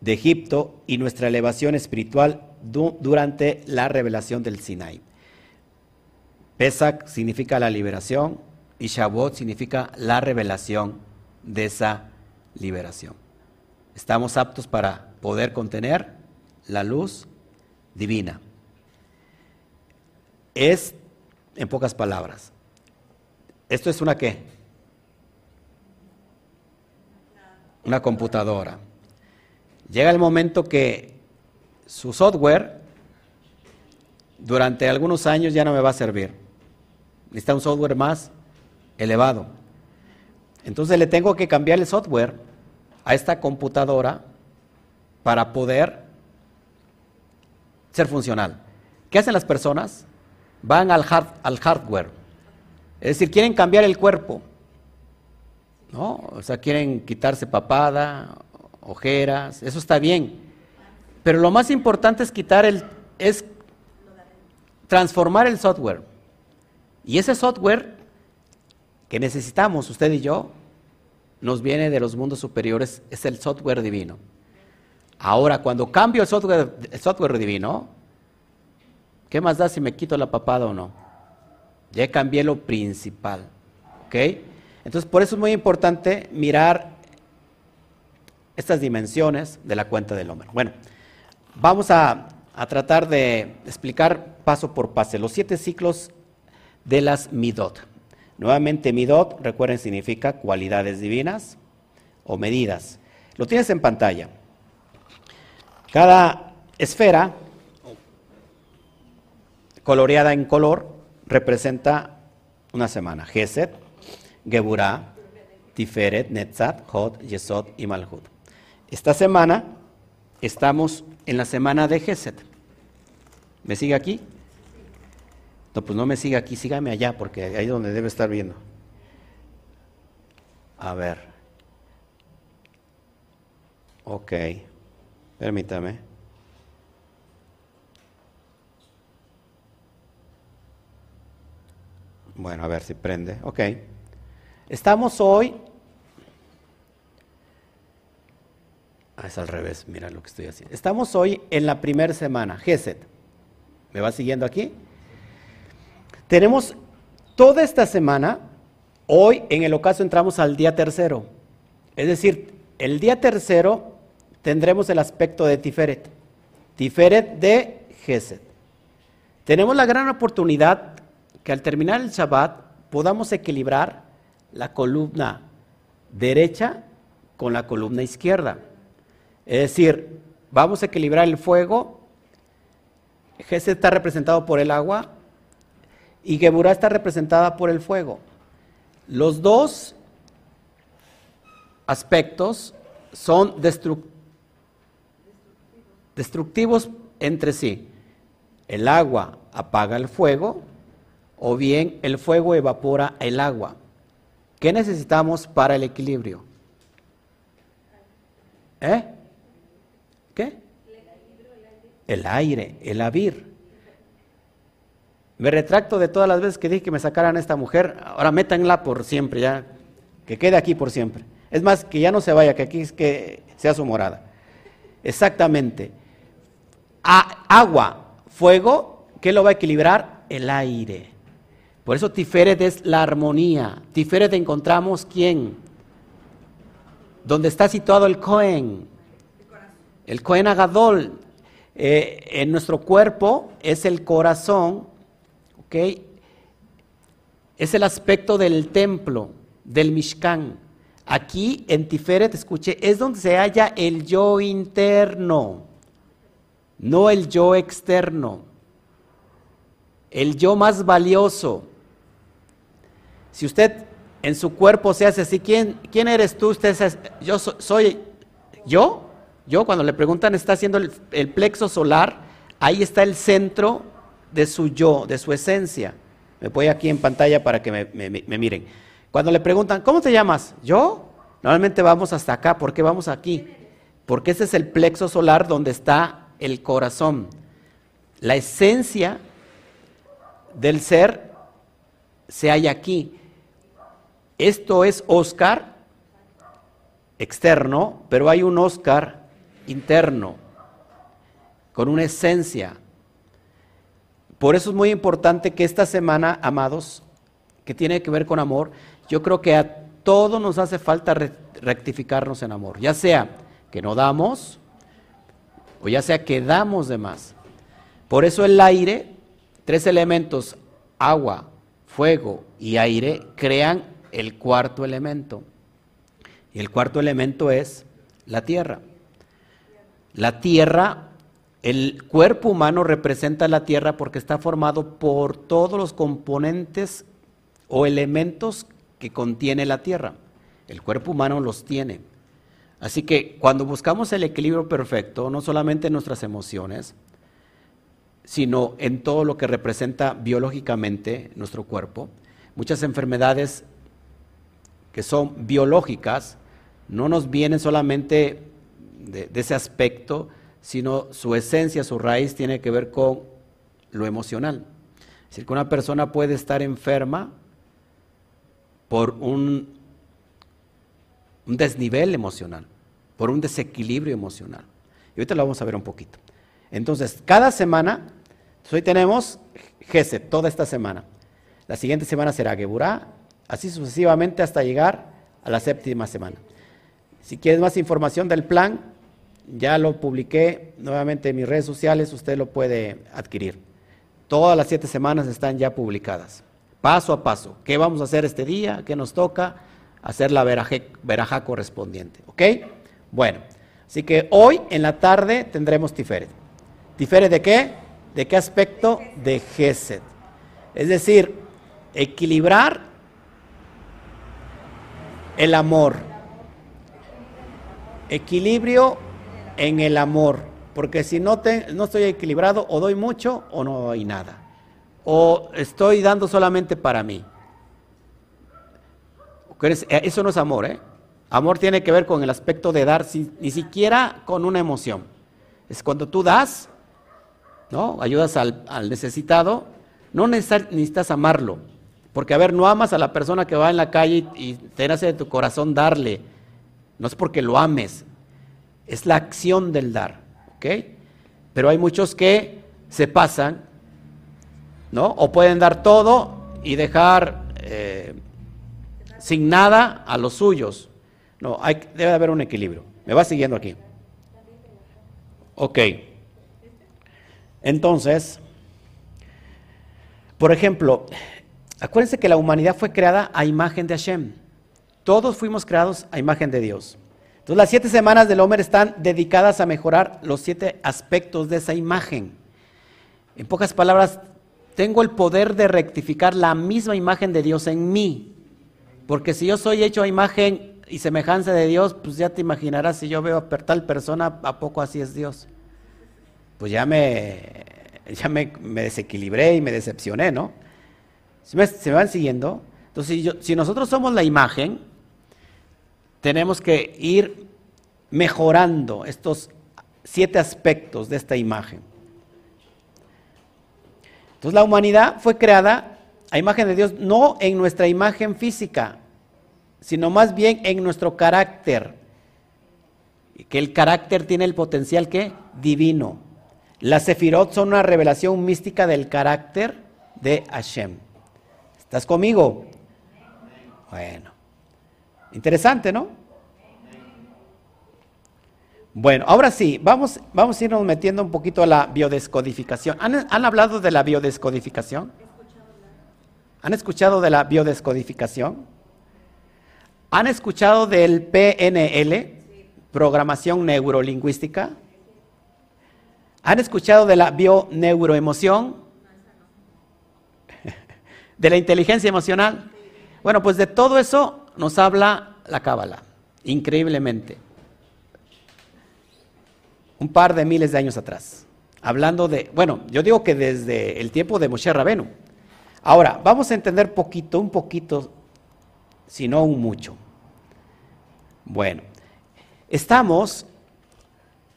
de Egipto y nuestra elevación espiritual durante la revelación del Sinai. Pesach significa la liberación y Shavuot significa la revelación de esa liberación. Estamos aptos para poder contener la luz divina. Es, en pocas palabras, esto es una qué? Una computadora. Llega el momento que su software durante algunos años ya no me va a servir. Necesita un software más elevado. Entonces le tengo que cambiar el software a esta computadora para poder ser funcional. ¿Qué hacen las personas? Van al, al hardware. Es decir, quieren cambiar el cuerpo. ¿No? O sea, quieren quitarse papada, ojeras, eso está bien. Pero lo más importante es quitar el, es transformar el software. Y ese software que necesitamos, usted y yo, nos viene de los mundos superiores, es el software divino. Ahora, cuando cambio el software, el software divino, ¿qué más da si me quito la papada o no? Ya cambié lo principal. ¿Ok? Entonces, por eso es muy importante mirar estas dimensiones de la cuenta del hombre. Bueno, vamos a, tratar de explicar paso por paso los siete ciclos de las midot. Nuevamente, midot, recuerden, significa cualidades divinas o medidas. Lo tienes en pantalla. Cada esfera coloreada en color representa una semana. Geset, Geburah, Tiferet, Netzat, Hod, Yesod y Malhud. Esta semana estamos en la semana de Geset. ¿Me sigue aquí? No, pues no me siga aquí, sígame allá, porque ahí es donde debe estar viendo. A ver. Ok, permítame. Bueno, a ver si prende. Ok. Estamos hoy. Ah, es al revés, mira lo que estoy haciendo. Estamos hoy en la primera semana, Geset. ¿Me va siguiendo aquí? Tenemos toda esta semana, hoy en el ocaso entramos al día tercero. Es decir, el día tercero tendremos el aspecto de Tiferet. Tiferet de Geset. Tenemos la gran oportunidad que al terminar el Shabbat podamos equilibrar la columna derecha con la columna izquierda. Es decir, vamos a equilibrar el fuego. Geset está representado por el agua y Geburah está representada por el fuego. Los dos aspectos son destructivos entre sí. El agua apaga el fuego o bien el fuego evapora el agua. ¿Qué necesitamos para el equilibrio? ¿Eh? El aire, el avir. Me retracto de todas las veces que dije que me sacaran a esta mujer. Ahora métanla por siempre, ya. Que quede aquí por siempre. Es más, que ya no se vaya, que aquí es que sea su morada. Exactamente. agua, fuego, ¿qué lo va a equilibrar? El aire. Por eso Tiferet es la armonía. Tiferet encontramos quién? Donde está situado el Cohen. El Cohen Agadol. Eh, en nuestro cuerpo es el corazón, ¿ok? Es el aspecto del templo, del Mishkan. Aquí en Tiferet, escuche, es donde se halla el yo interno, no el yo externo. El yo más valioso. Si usted en su cuerpo se hace así, ¿quién, quién eres tú? Usted yo soy, yo. Yo cuando le preguntan está haciendo el, plexo solar, ahí está el centro de su yo, de su esencia. Me voy aquí en pantalla para que me miren. Cuando le preguntan, ¿cómo te llamas? ¿Yo? Normalmente vamos hasta acá. ¿Por qué vamos aquí? Porque ese es el plexo solar donde está el corazón. La esencia del ser se halla aquí. Esto es Oscar externo, pero hay un Oscar interno, con una esencia. Por eso es muy importante que esta semana, amados, que tiene que ver con amor, yo creo que a todos nos hace falta rectificarnos en amor, ya sea que no damos o ya sea que damos de más. Por eso el aire, tres elementos, agua, fuego y aire, crean el cuarto elemento. Y el cuarto elemento es la tierra. La tierra, el cuerpo humano representa la tierra porque está formado por todos los componentes o elementos que contiene la tierra. El cuerpo humano los tiene. Así que cuando buscamos el equilibrio perfecto, no solamente en nuestras emociones, sino en todo lo que representa biológicamente nuestro cuerpo, muchas enfermedades que son biológicas no nos vienen solamente de, ese aspecto, sino su esencia, su raíz tiene que ver con lo emocional. Es decir, que una persona puede estar enferma por un, un desnivel emocional, por un desequilibrio emocional. Y ahorita lo vamos a ver un poquito. Entonces, cada semana, hoy tenemos Geset, toda esta semana. La siguiente semana será Geburá, así sucesivamente hasta llegar a la séptima semana. Si quieres más información del plan, ya lo publiqué nuevamente en mis redes sociales, usted lo puede adquirir. Todas las siete semanas están ya publicadas paso a paso. ¿Qué vamos a hacer este día? ¿Qué nos toca? Hacer la veraja correspondiente. ¿Ok? Bueno, así que hoy en la tarde tendremos Tiferet. ¿Tiferet de qué? ¿De qué aspecto? De Gesed. Es decir, equilibrar el amor. Equilibrio en el amor. Porque si no, te, no estoy equilibrado, o doy mucho o no doy nada o estoy dando solamente para mí. Eh, eso no es amor, ¿eh? Amor tiene que ver con el aspecto de dar, ni siquiera con una emoción. Es cuando tú das, ¿no? Ayudas al, necesitado, no necesitas, amarlo. Porque, a ver, no amas a la persona que va en la calle y, te nace de tu corazón darle. No es porque lo ames, es la acción del dar, ¿ok? Pero hay muchos que se pasan ¿no? O pueden dar todo y dejar eh, sin nada a los suyos. No, hay, debe haber un equilibrio. ¿Me va siguiendo aquí? Ok. Entonces, por ejemplo, acuérdense que la humanidad fue creada a imagen de Hashem. Todos fuimos creados a imagen de Dios. Entonces las siete semanas del Homer están dedicadas a mejorar los siete aspectos de esa imagen. En pocas palabras, tengo el poder de rectificar la misma imagen de Dios en mí. Porque si yo soy hecho a imagen y semejanza de Dios, pues ya te imaginarás si yo veo a tal persona, ¿a poco así es Dios? Pues ya me, ya me, desequilibré y me decepcioné, ¿no? ¿Se me, van siguiendo? Entonces, si nosotros somos la imagen, tenemos que ir mejorando estos siete aspectos de esta imagen. Entonces la humanidad fue creada a imagen de Dios, no en nuestra imagen física, sino más bien en nuestro carácter. Que el carácter tiene el potencial que divino. Las sefirot son una revelación mística del carácter de Hashem. ¿Estás conmigo? Bueno, interesante, ¿no? Bueno, ahora sí, vamos, vamos a irnos metiendo un poquito a la biodescodificación. ¿Han, hablado de la biodescodificación? ¿Han escuchado de la biodescodificación? ¿Han escuchado del PNL, programación neurolingüística? ¿Han escuchado de la bioneuroemoción? [LAUGHS] ¿De la inteligencia emocional? Bueno, pues de todo eso nos habla la Cábala, increíblemente. Un par de miles de años atrás. Hablando de, bueno, yo digo que desde el tiempo de Moshe Rabenu. Ahora, vamos a entender poquito, un poquito, si no un mucho. Bueno, estamos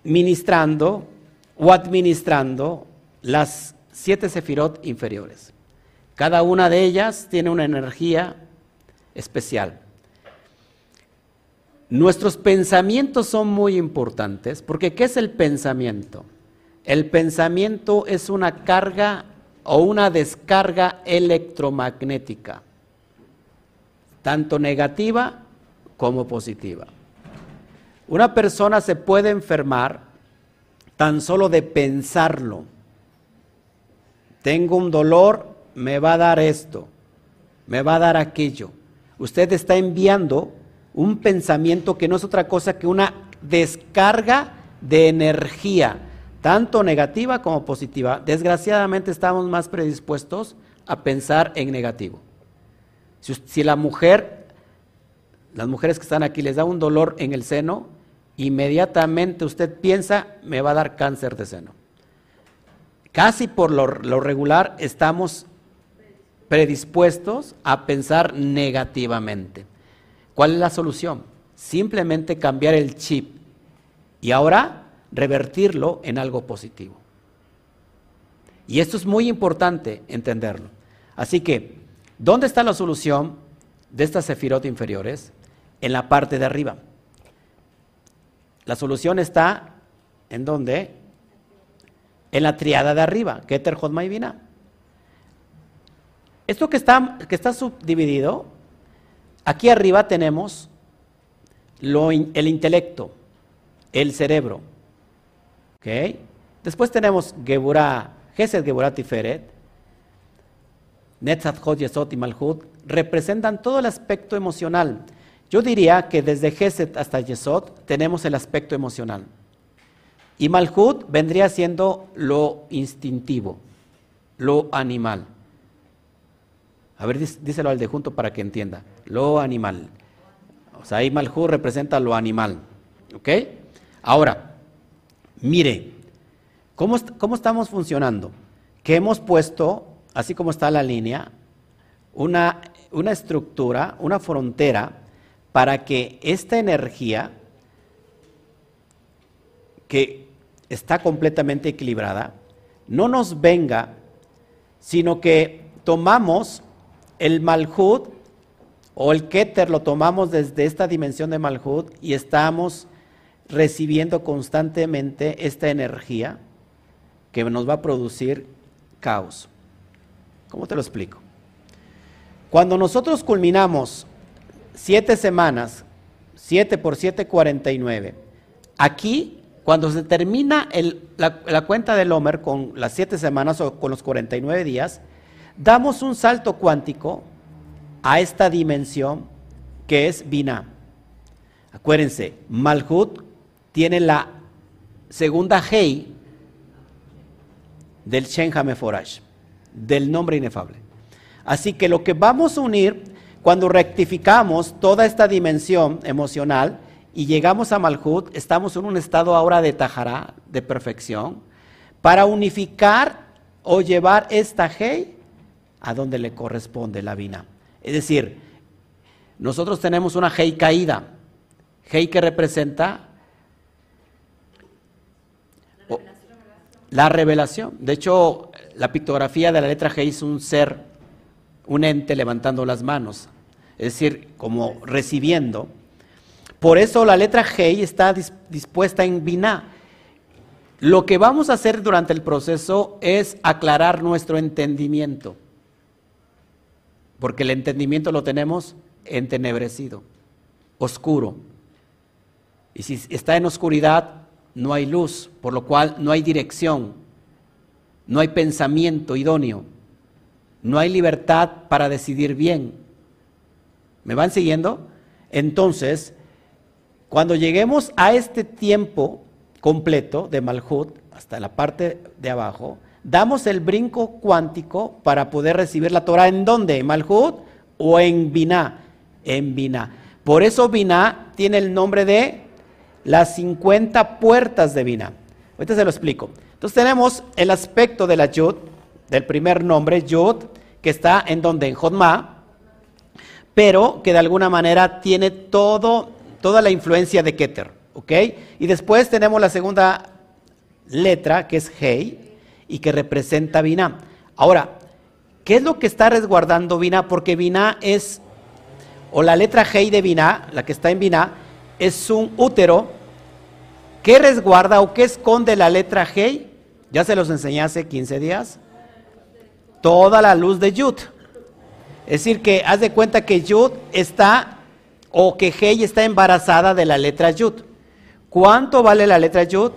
ministrando o administrando las siete sefirot inferiores. Cada una de ellas tiene una energía especial. Nuestros pensamientos son muy importantes porque ¿qué es el pensamiento? El pensamiento es una carga o una descarga electromagnética, tanto negativa como positiva. Una persona se puede enfermar tan solo de pensarlo. Tengo un dolor, me va a dar esto, me va a dar aquello. Usted está enviando un pensamiento que no es otra cosa que una descarga de energía, tanto negativa como positiva. Desgraciadamente estamos más predispuestos a pensar en negativo. Si, la mujer, las mujeres que están aquí les da un dolor en el seno, inmediatamente usted piensa, me va a dar cáncer de seno. Casi por lo regular estamos predispuestos a pensar negativamente. ¿Cuál es la solución? Simplemente cambiar el chip y ahora revertirlo en algo positivo. Y esto es muy importante entenderlo. Así que, ¿dónde está la solución de estas sefirot inferiores? En la parte de arriba. La solución está en dónde? En la triada de arriba, Keter Jodma y esto que está, que está subdividido, aquí arriba tenemos el intelecto, el cerebro. Después tenemos Geburah, Gesed Geburah Tiferet, Netzat Hod Yesot y Malhut, representan todo el aspecto emocional. Yo diría que desde Gesed hasta Yesod tenemos el aspecto emocional. Y Malhut vendría siendo lo instintivo, lo animal. A ver, díselo al de junto para que entienda. Lo animal. O sea, ahí representa lo animal. ¿Ok? Ahora, mire, ¿cómo, ¿cómo, estamos funcionando? Que hemos puesto, así como está la línea, una, una estructura, una frontera para que esta energía que está completamente equilibrada no nos venga, sino que tomamos el Malhut o el Keter lo tomamos desde esta dimensión de Malhut y estamos recibiendo constantemente esta energía que nos va a producir caos. ¿Cómo te lo explico? Cuando nosotros culminamos siete semanas, siete por siete, cuarenta y nueve, aquí, cuando se termina la, la, cuenta del Homer con las siete semanas o con los 49 días, damos un salto cuántico a esta dimensión que es Binah. Acuérdense, Malhut tiene la segunda Hei del Shen Hameforash, del nombre inefable. Así que lo que vamos a unir cuando rectificamos toda esta dimensión emocional y llegamos a Malhut, estamos en un estado ahora de Tajará, de perfección, para unificar o llevar esta Hei a donde le corresponde la vina. Es decir, nosotros tenemos una Hei caída, Hei que representa la revelación. De hecho, la pictografía de la letra Hei es un ser, un ente levantando las manos, es decir, como recibiendo. Por eso la letra Hei está dispuesta en Binah. Lo que vamos a hacer durante el proceso es aclarar nuestro entendimiento porque el entendimiento lo tenemos entenebrecido, oscuro. Y si está en oscuridad, no hay luz, por lo cual no hay dirección, no hay pensamiento idóneo, no hay libertad para decidir bien. ¿Me van siguiendo? Entonces, cuando lleguemos a este tiempo completo de Malhut, hasta la parte de abajo, damos el brinco cuántico para poder recibir la Torah en dónde? ¿En Malhut o en Binah? En Binah. Por eso Binah tiene el nombre de las 50 puertas de Binah. Ahorita se lo explico. Entonces tenemos el aspecto de la Yud, del primer nombre, Yud, que está en donde? En Jodma, pero que de alguna manera tiene todo, toda la influencia de Keter. Y después tenemos la segunda letra, que es Hei, y que representa Binah. Ahora, ¿qué es lo que está resguardando Binah? Porque Binah es, o la letra Hei de Binah, la que está en Binah, es un útero que resguarda o que esconde la letra Hei. Ya se los enseñé hace 15 días. Toda la luz de Yud. Es decir, que haz de cuenta que Yud está, o que Hei está embarazada de la letra Yud. ¿Cuánto vale la letra Yud?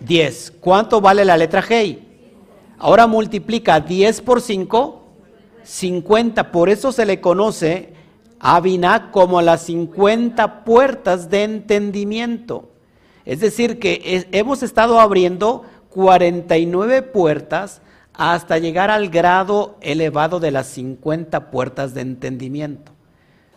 10. ¿Cuánto vale la letra Hei? Ahora multiplica 10 por 5, 50. Por eso se le conoce a Binah como las 50 puertas de entendimiento. Es decir, que hemos estado abriendo 49 puertas hasta llegar al grado elevado de las 50 puertas de entendimiento.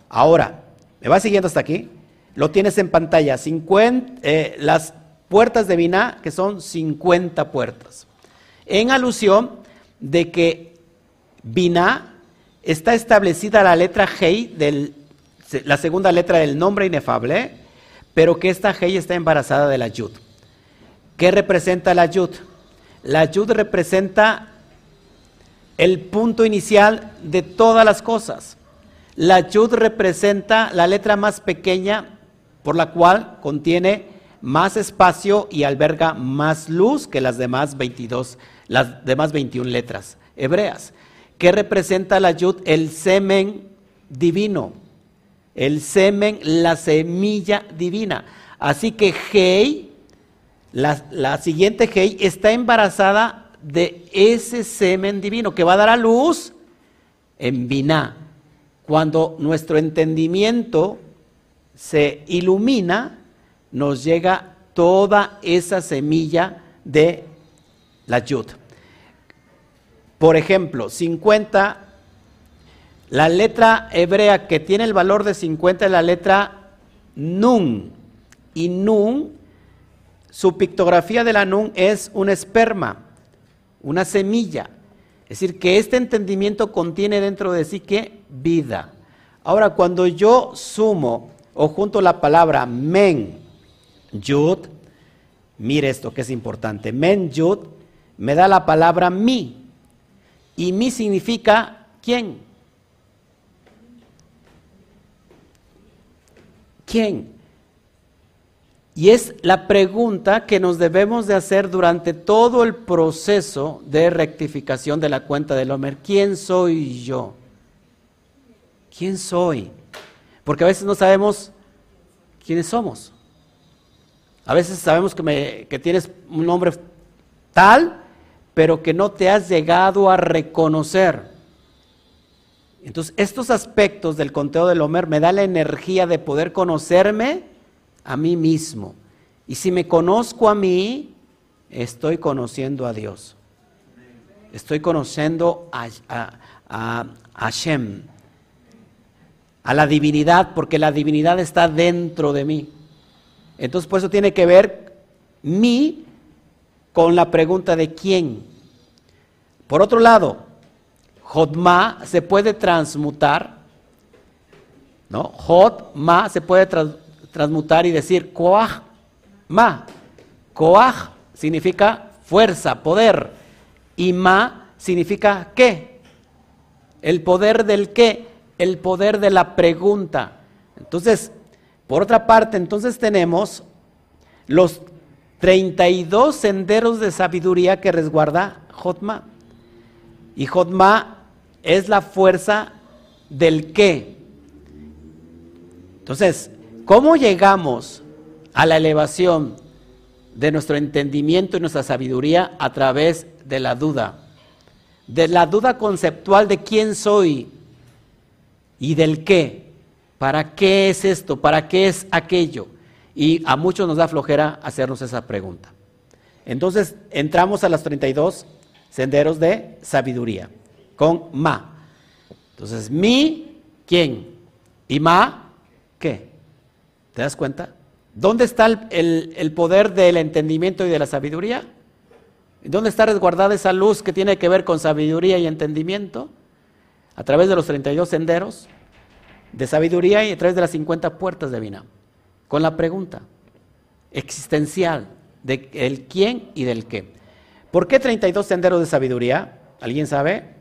Ahora, ¿me va siguiendo hasta aquí? Lo tienes en pantalla, 50, eh, las puertas de Binah, que son 50 puertas. En alusión de que Binah está establecida la letra Hei, la segunda letra del nombre inefable, pero que esta Hei está embarazada de la Yud. ¿Qué representa la Yud? La Yud representa el punto inicial de todas las cosas. La Yud representa la letra más pequeña por la cual contiene más espacio y alberga más luz que las demás 22, las demás 21 letras hebreas. ¿Qué representa la yud? El semen divino. El semen, la semilla divina. Así que Hei, la, la siguiente Hei, está embarazada de ese semen divino que va a dar a luz en Binah. Cuando nuestro entendimiento se ilumina, nos llega toda esa semilla de la yud. Por ejemplo, 50, la letra hebrea que tiene el valor de 50 es la letra nun. Y nun, su pictografía de la nun es un esperma, una semilla. Es decir, que este entendimiento contiene dentro de sí que vida. Ahora, cuando yo sumo o junto la palabra men Yud, mire esto que es importante. Men Yud me da la palabra mi. Y mi significa quién. ¿Quién? Y es la pregunta que nos debemos de hacer durante todo el proceso de rectificación de la cuenta del Homer. ¿Quién soy yo? ¿Quién soy? Porque a veces no sabemos quiénes somos. A veces sabemos que, tienes un nombre tal, pero que no te has llegado a reconocer. Entonces, estos aspectos del conteo del Homer me da la energía de poder conocerme a mí mismo. Y si me conozco a mí, estoy conociendo a Dios. Estoy conociendo a, a Hashem, a la divinidad, porque la divinidad está dentro de mí. Entonces, por eso tiene que ver mí con la pregunta de quién. Por otro lado, Jodma se puede transmutar, ¿no? Jodma se puede transmutar y decir Koach Ma. Koach significa fuerza, poder. Y Ma significa qué. El poder del qué. El poder de la pregunta. Entonces, por otra parte, entonces tenemos los 32 senderos de sabiduría que resguarda Jotma. Y Jotma es la fuerza del qué. Entonces, ¿cómo llegamos a la elevación de nuestro entendimiento y nuestra sabiduría a través de la duda? De la duda conceptual de quién soy y del qué. ¿Para qué es esto? ¿Para qué es aquello? Y a muchos nos da flojera hacernos esa pregunta. Entonces entramos a los 32 senderos de sabiduría con ma. Entonces, mi, ¿quién? Y ma, ¿qué? ¿Te das cuenta? ¿Dónde está el, el poder del entendimiento y de la sabiduría? ¿Dónde está resguardada esa luz que tiene que ver con sabiduría y entendimiento? A través de los 32 senderos de sabiduría y a través de las 50 puertas de Vina. Con la pregunta existencial de el quién y del qué. ¿Por qué 32 senderos de sabiduría? ¿Alguien sabe?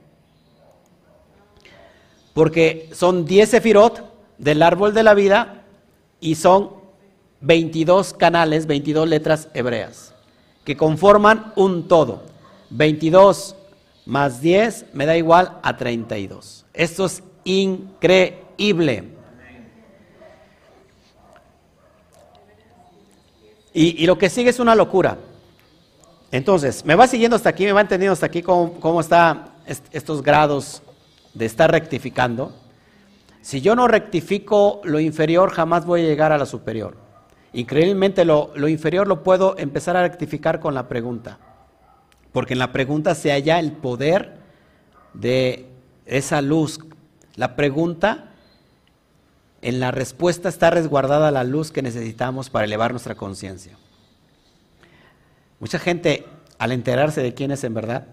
Porque son 10 sefirot del árbol de la vida y son 22 canales, 22 letras hebreas, que conforman un todo. 22 más 10 me da igual a 32. Esto es increíble. Y, lo que sigue es una locura. Entonces, me va siguiendo hasta aquí, me va entendiendo hasta aquí cómo, cómo están estos grados de estar rectificando. Si yo no rectifico lo inferior, jamás voy a llegar a la superior. Increíblemente lo, lo inferior lo puedo empezar a rectificar con la pregunta. Porque en la pregunta se halla el poder de esa luz. La pregunta en la respuesta está resguardada la luz que necesitamos para elevar nuestra conciencia. Mucha gente, al enterarse de quién es en verdad,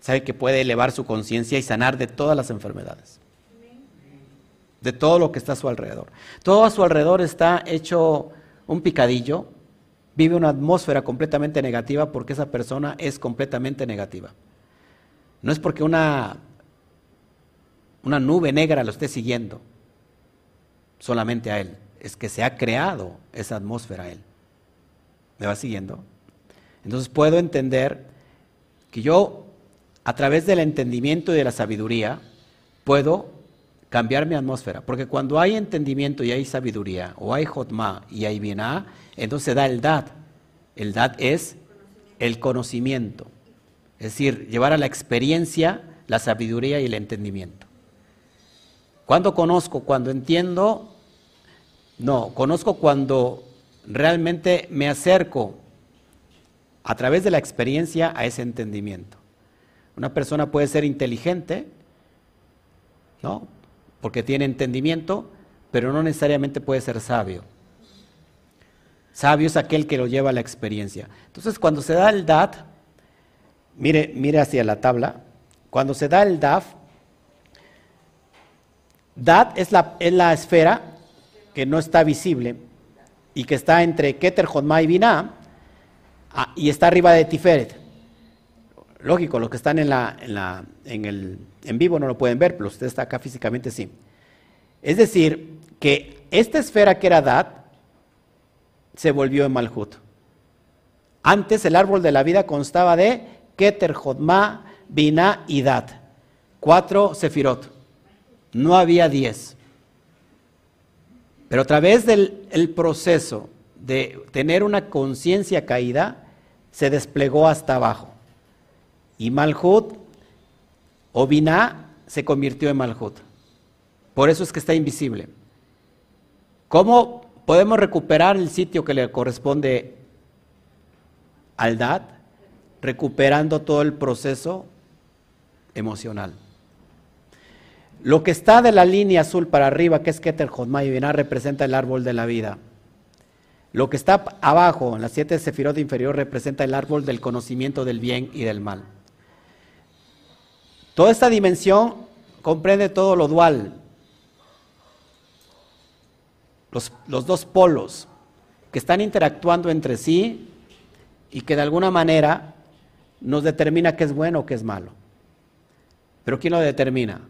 sabe que puede elevar su conciencia y sanar de todas las enfermedades, de todo lo que está a su alrededor. Todo a su alrededor está hecho un picadillo, vive una atmósfera completamente negativa porque esa persona es completamente negativa. No es porque una, una nube negra lo esté siguiendo, solamente a Él. Es que se ha creado esa atmósfera a Él. ¿Me va siguiendo? Entonces puedo entender que yo, a través del entendimiento y de la sabiduría, puedo cambiar mi atmósfera. Porque cuando hay entendimiento y hay sabiduría, o hay Jotma y hay Binah, entonces da el Dad. El Dad es el conocimiento. Es decir, llevar a la experiencia la sabiduría y el entendimiento. ¿Cuándo conozco? Cuando entiendo. No, conozco cuando realmente me acerco a través de la experiencia a ese entendimiento. Una persona puede ser inteligente, ¿no? Porque tiene entendimiento, pero no necesariamente puede ser sabio. Sabio es aquel que lo lleva a la experiencia. Entonces, cuando se da el DAT, mire, mire hacia la tabla, cuando se da el DAF, Dat es la, es la esfera que no está visible y que está entre Keter, Jodma y Binah ah, y está arriba de Tiferet. Lógico, los que están en, en vivo no lo pueden ver, pero usted está acá físicamente sí. Es decir, que esta esfera que era Dat se volvió en Malhut. Antes el árbol de la vida constaba de Keter, Jodma, Binah y Dat. Cuatro sefirot no había diez. Pero a través del proceso de tener una conciencia caída, se desplegó hasta abajo. Y Malhut o Binah se convirtió en Malhut. Por eso es que está invisible. ¿Cómo podemos recuperar el sitio que le corresponde al DAT? Recuperando todo el proceso emocional. Lo que está de la línea azul para arriba, que es Keter Jodmai Binah, representa el árbol de la vida. Lo que está abajo, en las siete sefirot inferior, representa el árbol del conocimiento del bien y del mal. Toda esta dimensión comprende todo lo dual, los, los dos polos que están interactuando entre sí y que de alguna manera nos determina qué es bueno o qué es malo. Pero ¿quién lo determina?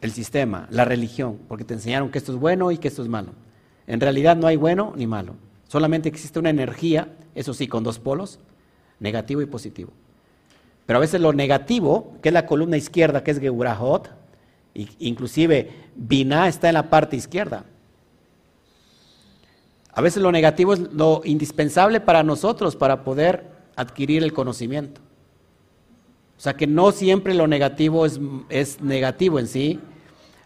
El sistema, la religión, porque te enseñaron que esto es bueno y que esto es malo. En realidad no hay bueno ni malo, solamente existe una energía, eso sí, con dos polos, negativo y positivo. Pero a veces lo negativo, que es la columna izquierda, que es Geurahot, inclusive Binah está en la parte izquierda. A veces lo negativo es lo indispensable para nosotros para poder adquirir el conocimiento. O sea que no siempre lo negativo es, es negativo en sí,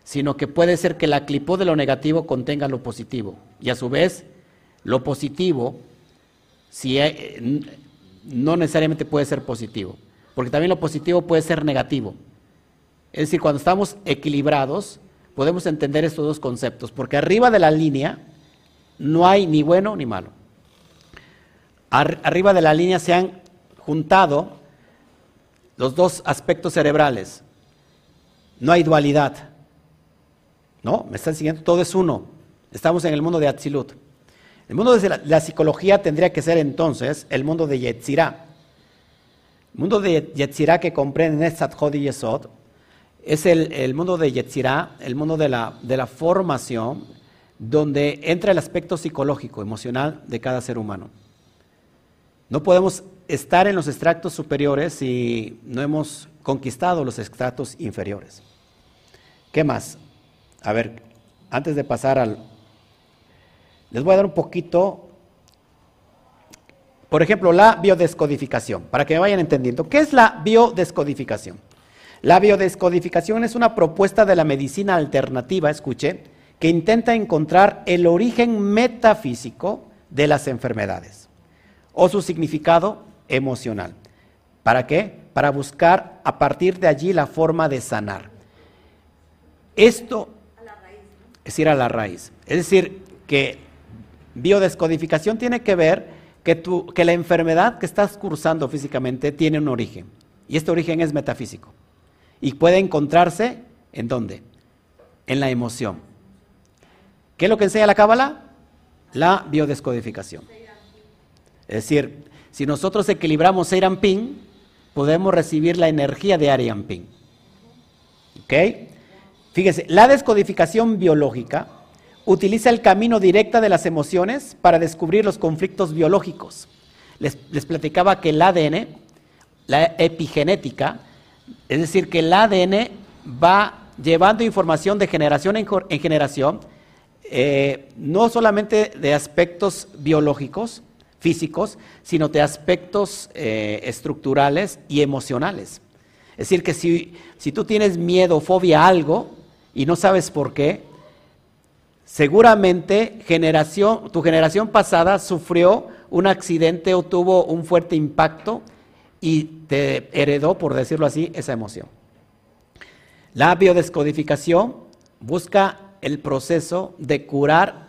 sino que puede ser que la clipó de lo negativo contenga lo positivo. Y a su vez, lo positivo si, no necesariamente puede ser positivo, porque también lo positivo puede ser negativo. Es decir, cuando estamos equilibrados, podemos entender estos dos conceptos, porque arriba de la línea no hay ni bueno ni malo. arriba de la línea se han juntado los dos aspectos cerebrales. No hay dualidad. ¿No? ¿Me están siguiendo? Todo es uno. Estamos en el mundo de Atzilut. El mundo de la, psicología tendría que ser entonces el mundo de Yetzirah. El mundo de Yetzirah que comprende Netzat y Yesod es el, mundo de Yetzirah, el mundo de la, de la formación, donde entra el aspecto psicológico, emocional de cada ser humano. No podemos estar en los extractos superiores si no hemos conquistado los extractos inferiores. ¿Qué más? A ver, antes de pasar al... Les voy a dar un poquito, por ejemplo, la biodescodificación, para que me vayan entendiendo. ¿Qué es la biodescodificación? La biodescodificación es una propuesta de la medicina alternativa, escuche, que intenta encontrar el origen metafísico de las enfermedades o su significado emocional. ¿Para qué? Para buscar a partir de allí la forma de sanar. Esto es ir a la raíz. Es decir, que biodescodificación tiene que ver que, que la enfermedad que estás cursando físicamente tiene un origen. Y este origen es metafísico. Y puede encontrarse en dónde? En la emoción. ¿Qué es lo que enseña la Cábala? La biodescodificación. Es decir, si nosotros equilibramos Ping, podemos recibir la energía de Ping. ¿Ok? Fíjese, la descodificación biológica utiliza el camino directo de las emociones para descubrir los conflictos biológicos. Les, platicaba que el ADN, la epigenética, es decir, que el ADN va llevando información de generación en, generación, eh, no solamente de aspectos biológicos, físicos, sino de aspectos eh, estructurales y emocionales. Es decir, que si, si tú tienes miedo o fobia a algo, y no sabes por qué, seguramente generación, tu generación pasada sufrió un accidente o tuvo un fuerte impacto y te heredó, por decirlo así, esa emoción. La biodescodificación busca el proceso de curar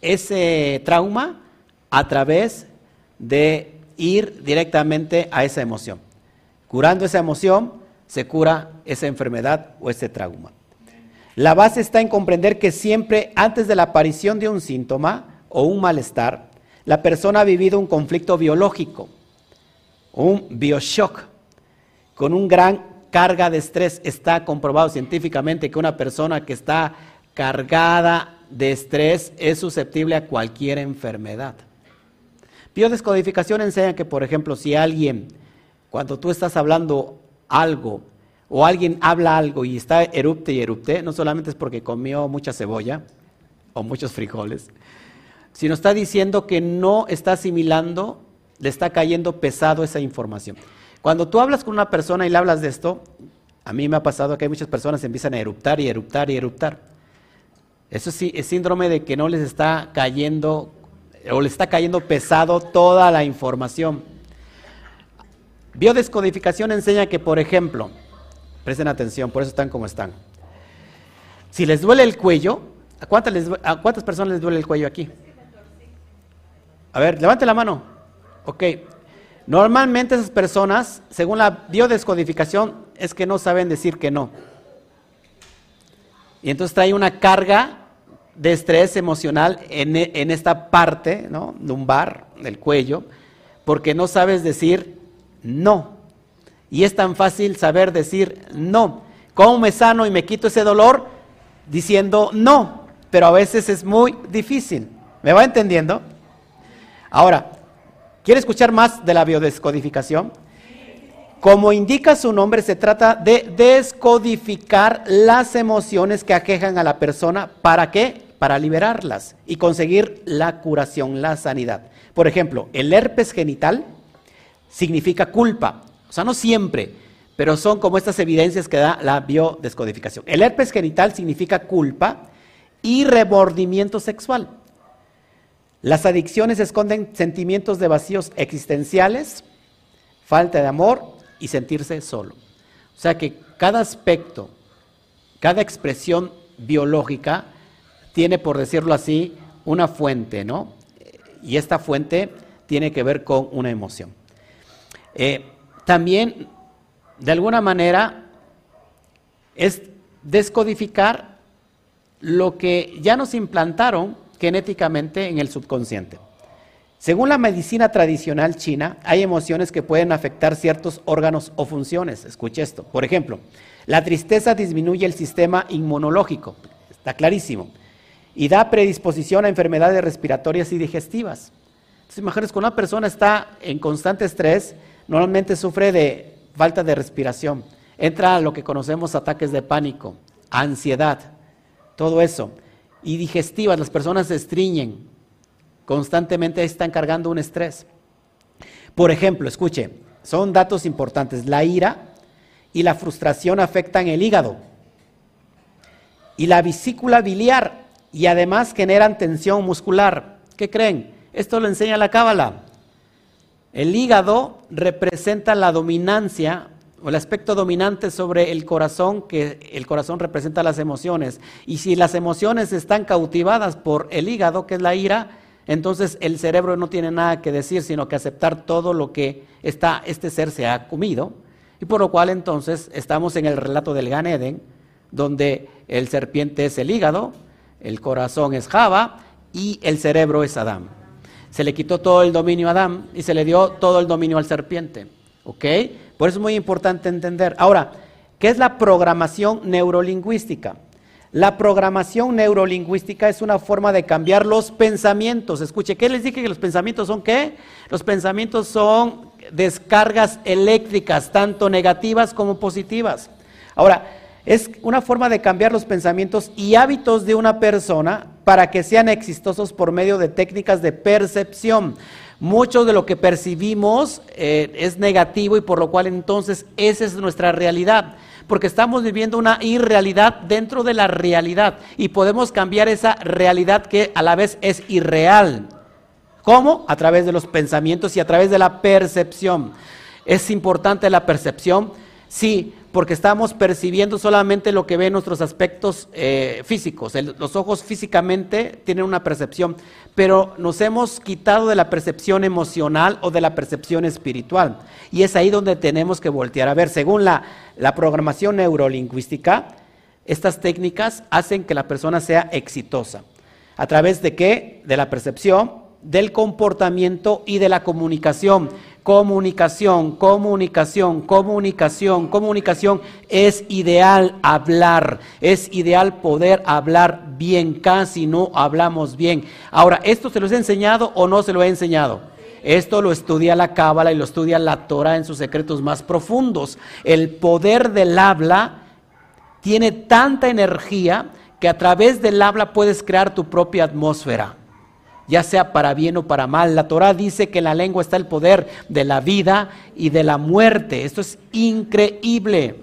ese trauma a través de ir directamente a esa emoción. Curando esa emoción, se cura esa enfermedad o ese trauma. La base está en comprender que siempre antes de la aparición de un síntoma o un malestar, la persona ha vivido un conflicto biológico, un bioshock, con un gran carga de estrés. Está comprobado científicamente que una persona que está cargada de estrés es susceptible a cualquier enfermedad. Biodescodificación enseña que, por ejemplo, si alguien, cuando tú estás hablando algo, o alguien habla algo y está erupte y erupte, no solamente es porque comió mucha cebolla o muchos frijoles, sino está diciendo que no está asimilando, le está cayendo pesado esa información. Cuando tú hablas con una persona y le hablas de esto, a mí me ha pasado que hay muchas personas que empiezan a eruptar y eruptar y eruptar. Eso sí, es síndrome de que no les está cayendo o les está cayendo pesado toda la información. Biodescodificación enseña que, por ejemplo, Presten atención, por eso están como están. Si les duele el cuello, ¿a cuántas, personas les duele el cuello aquí? A ver, levante la mano. Ok. Normalmente esas personas, según la biodescodificación, es que no saben decir que no. Y entonces trae una carga de estrés emocional en, en esta parte, ¿no? Lumbar, del cuello, porque no sabes decir no. Y es tan fácil saber decir no. ¿Cómo me sano y me quito ese dolor? Diciendo no. Pero a veces es muy difícil. ¿Me va entendiendo? Ahora, ¿quiere escuchar más de la biodescodificación? Como indica su nombre, se trata de descodificar las emociones que aquejan a la persona. ¿Para qué? Para liberarlas y conseguir la curación, la sanidad. Por ejemplo, el herpes genital significa culpa. O sea, no siempre, pero son como estas evidencias que da la biodescodificación. El herpes genital significa culpa y remordimiento sexual. Las adicciones esconden sentimientos de vacíos existenciales, falta de amor y sentirse solo. O sea que cada aspecto, cada expresión biológica tiene, por decirlo así, una fuente, ¿no? Y esta fuente tiene que ver con una emoción. Eh, también, de alguna manera, es descodificar lo que ya nos implantaron genéticamente en el subconsciente. Según la medicina tradicional china, hay emociones que pueden afectar ciertos órganos o funciones. Escuche esto. Por ejemplo, la tristeza disminuye el sistema inmunológico, está clarísimo, y da predisposición a enfermedades respiratorias y digestivas. Entonces, imagínense, cuando una persona está en constante estrés, normalmente sufre de falta de respiración, entra a lo que conocemos ataques de pánico, ansiedad, todo eso, y digestivas, las personas se estriñen, constantemente están cargando un estrés. Por ejemplo, escuche, son datos importantes. La ira y la frustración afectan el hígado y la vesícula biliar y además generan tensión muscular. ¿Qué creen? Esto lo enseña la cábala. El hígado representa la dominancia o el aspecto dominante sobre el corazón, que el corazón representa las emociones. Y si las emociones están cautivadas por el hígado, que es la ira, entonces el cerebro no tiene nada que decir, sino que aceptar todo lo que está, este ser se ha comido. Y por lo cual entonces estamos en el relato del Gan Eden, donde el serpiente es el hígado, el corazón es Java y el cerebro es Adán. Se le quitó todo el dominio a Adán y se le dio todo el dominio al serpiente. ¿Ok? Por eso es muy importante entender. Ahora, ¿qué es la programación neurolingüística? La programación neurolingüística es una forma de cambiar los pensamientos. Escuche, ¿qué les dije que los pensamientos son qué? Los pensamientos son descargas eléctricas, tanto negativas como positivas. Ahora, es una forma de cambiar los pensamientos y hábitos de una persona para que sean exitosos por medio de técnicas de percepción. Mucho de lo que percibimos eh, es negativo y por lo cual entonces esa es nuestra realidad porque estamos viviendo una irrealidad dentro de la realidad y podemos cambiar esa realidad que a la vez es irreal. ¿Cómo? A través de los pensamientos y a través de la percepción. ¿Es importante la percepción? Sí, porque estamos percibiendo solamente lo que ven nuestros aspectos eh, físicos. los ojos físicamente tienen una percepción, pero nos hemos quitado de la percepción emocional o de la percepción espiritual. Y es ahí donde tenemos que voltear a ver. Según la, la programación neurolingüística, estas técnicas hacen que la persona sea exitosa. ¿A través de qué? De la percepción, del comportamiento y de la comunicación. Comunicación, comunicación, comunicación, comunicación. Es ideal hablar, es ideal poder hablar bien, casi no hablamos bien. Ahora, ¿esto se lo he enseñado o no se lo he enseñado? Esto lo estudia la Cábala y lo estudia la Torah en sus secretos más profundos. El poder del habla tiene tanta energía que a través del habla puedes crear tu propia atmósfera ya sea para bien o para mal. La Torah dice que en la lengua está el poder de la vida y de la muerte. Esto es increíble.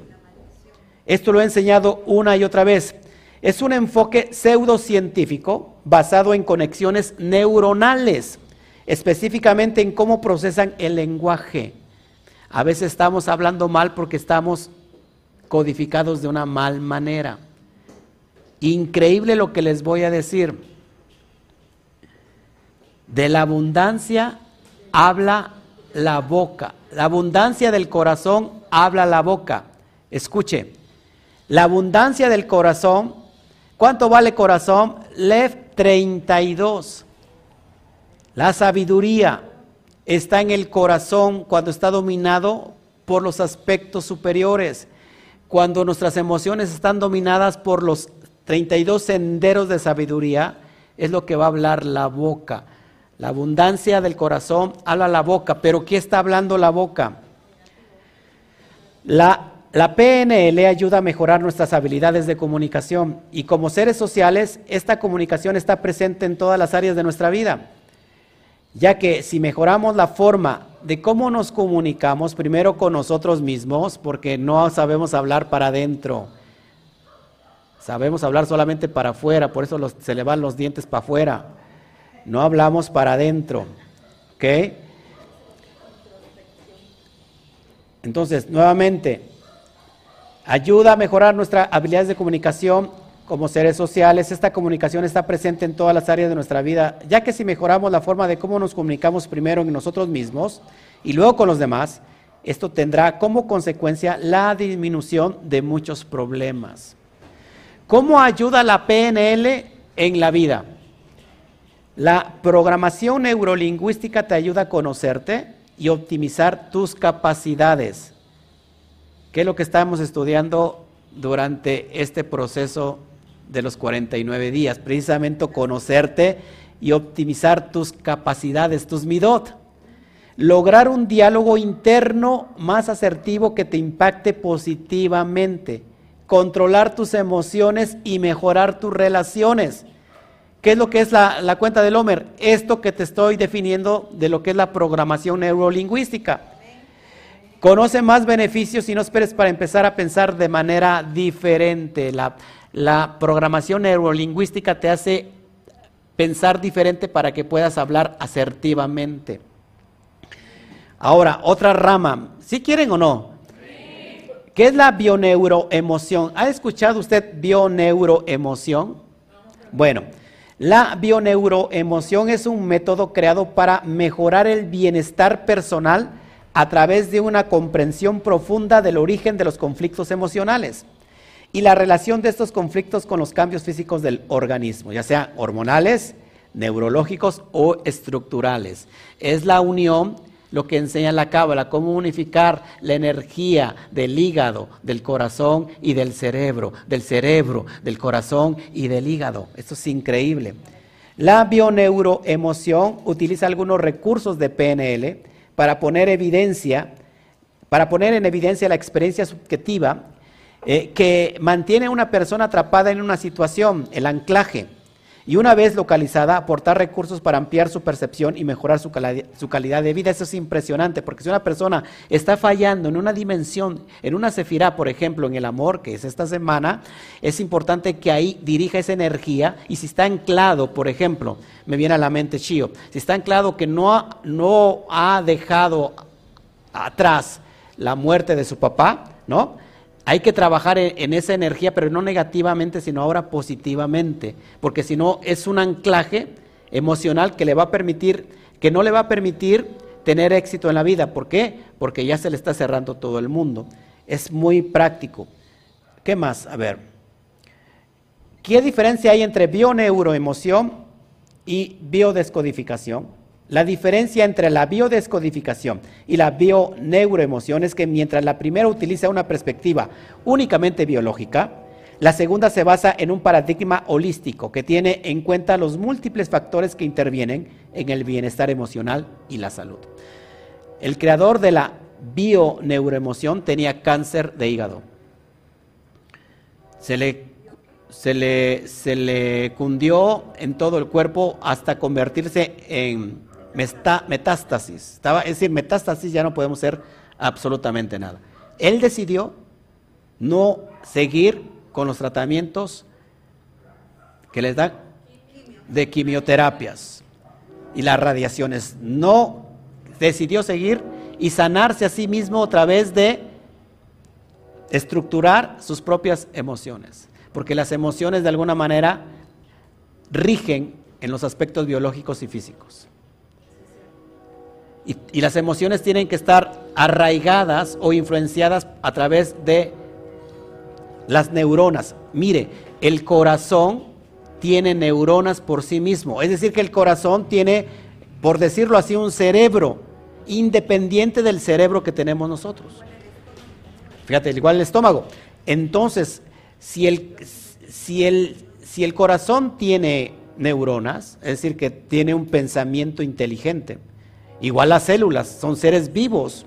Esto lo he enseñado una y otra vez. Es un enfoque pseudocientífico basado en conexiones neuronales, específicamente en cómo procesan el lenguaje. A veces estamos hablando mal porque estamos codificados de una mal manera. Increíble lo que les voy a decir. De la abundancia habla la boca. La abundancia del corazón habla la boca. Escuche, la abundancia del corazón, ¿cuánto vale corazón? Lev 32. La sabiduría está en el corazón cuando está dominado por los aspectos superiores. Cuando nuestras emociones están dominadas por los 32 senderos de sabiduría, es lo que va a hablar la boca. La abundancia del corazón habla la boca, pero ¿qué está hablando la boca? La, la PNL ayuda a mejorar nuestras habilidades de comunicación y como seres sociales, esta comunicación está presente en todas las áreas de nuestra vida, ya que si mejoramos la forma de cómo nos comunicamos, primero con nosotros mismos, porque no sabemos hablar para adentro, sabemos hablar solamente para afuera, por eso se le van los dientes para afuera, no hablamos para adentro, ¿ok? Entonces, nuevamente, ayuda a mejorar nuestras habilidades de comunicación como seres sociales. Esta comunicación está presente en todas las áreas de nuestra vida, ya que si mejoramos la forma de cómo nos comunicamos primero en nosotros mismos y luego con los demás, esto tendrá como consecuencia la disminución de muchos problemas. ¿Cómo ayuda la PNL en la vida? La programación neurolingüística te ayuda a conocerte, y optimizar tus capacidades. ¿Qué es lo que estamos estudiando durante este proceso de los 49 días? Precisamente conocerte y optimizar tus capacidades, tus midot. Lograr un diálogo interno más asertivo que te impacte positivamente. Controlar tus emociones y mejorar tus relaciones. ¿Qué es lo que es la, cuenta del Homer? Esto que te estoy definiendo de lo que es la programación neurolingüística. Conoce más beneficios y no esperes para empezar a pensar de manera diferente. La, la programación neurolingüística te hace pensar diferente para que puedas hablar asertivamente. Ahora, otra rama. ¿Sí quieren o no? ¿Qué es la bioneuroemoción? ¿Ha escuchado usted bioneuroemoción? Bueno, la bioneuroemoción es un método creado para mejorar el bienestar personal a través de una comprensión profunda del origen de los conflictos emocionales y la relación de estos conflictos con los cambios físicos del organismo, ya sea hormonales, neurológicos o estructurales. Es la unión lo que enseña la cábala, cómo unificar la energía del hígado, del corazón y del cerebro, del cerebro, del corazón y del hígado. Esto es increíble. La bioneuroemoción utiliza algunos recursos de PNL para poner evidencia, para poner en evidencia la experiencia subjetiva eh, que mantiene a una persona atrapada en una situación, el anclaje y una vez localizada, aportar recursos para ampliar su percepción y mejorar su, calidad de vida. Eso es impresionante, porque si una persona está fallando en una dimensión, en una sefirá, por ejemplo, en el amor, que es esta semana, es importante que ahí dirija esa energía y si está anclado, por ejemplo, me viene a la mente Chio, si está anclado que no no ha dejado atrás la muerte de su papá, ¿no? Hay que trabajar en, esa energía, pero no negativamente, sino ahora positivamente, porque si no es un anclaje emocional que le va a permitir, que no le va a permitir tener éxito en la vida. ¿Por qué? Porque ya se le está cerrando todo el mundo. Es muy práctico. ¿Qué más? A ver. ¿Qué diferencia hay entre bioneuroemoción y biodescodificación? La diferencia entre la biodescodificación y la bioneuroemoción es que mientras la primera utiliza una perspectiva únicamente biológica, la segunda se basa en un paradigma holístico que tiene en cuenta los múltiples factores que intervienen en el bienestar emocional y la salud. El creador de la bioneuroemoción tenía cáncer de hígado. Se le, se le, se le cundió en todo el cuerpo hasta convertirse en metástasis. Estaba, es decir, metástasis ya no podemos hacer absolutamente nada. Él decidió no seguir con los tratamientos que les dan de quimioterapias y las radiaciones. No decidió seguir y sanarse a sí mismo a través de estructurar sus propias emociones, porque las emociones de alguna manera rigen en los aspectos biológicos y físicos. Y, las emociones tienen que estar arraigadas o influenciadas a través de las neuronas. Mire, el corazón tiene neuronas por sí mismo. Es decir, que el corazón tiene, por decirlo así, un cerebro independiente del cerebro que tenemos nosotros. Fíjate, igual el estómago. Entonces, si el, si el, si el corazón tiene neuronas, es decir, que tiene un pensamiento inteligente, Igual las células, son seres vivos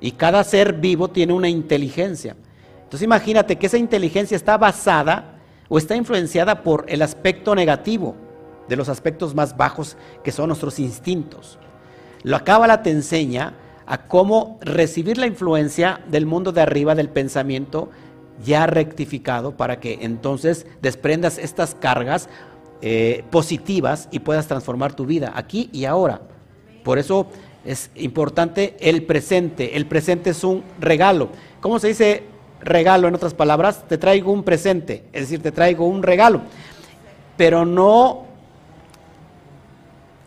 Y cada ser vivo tiene una inteligencia. Entonces imagínate que esa inteligencia está basada o está influenciada por el aspecto negativo de los aspectos más bajos que son nuestros instintos. La Cábala te enseña a cómo recibir la influencia del mundo de arriba del pensamiento ya rectificado para que entonces desprendas estas cargas eh, positivas y puedas transformar tu vida aquí y ahora. Por eso es importante el presente. El presente es un regalo. ¿Cómo se dice regalo en otras palabras? Te traigo un presente, es decir, te traigo un regalo. Pero no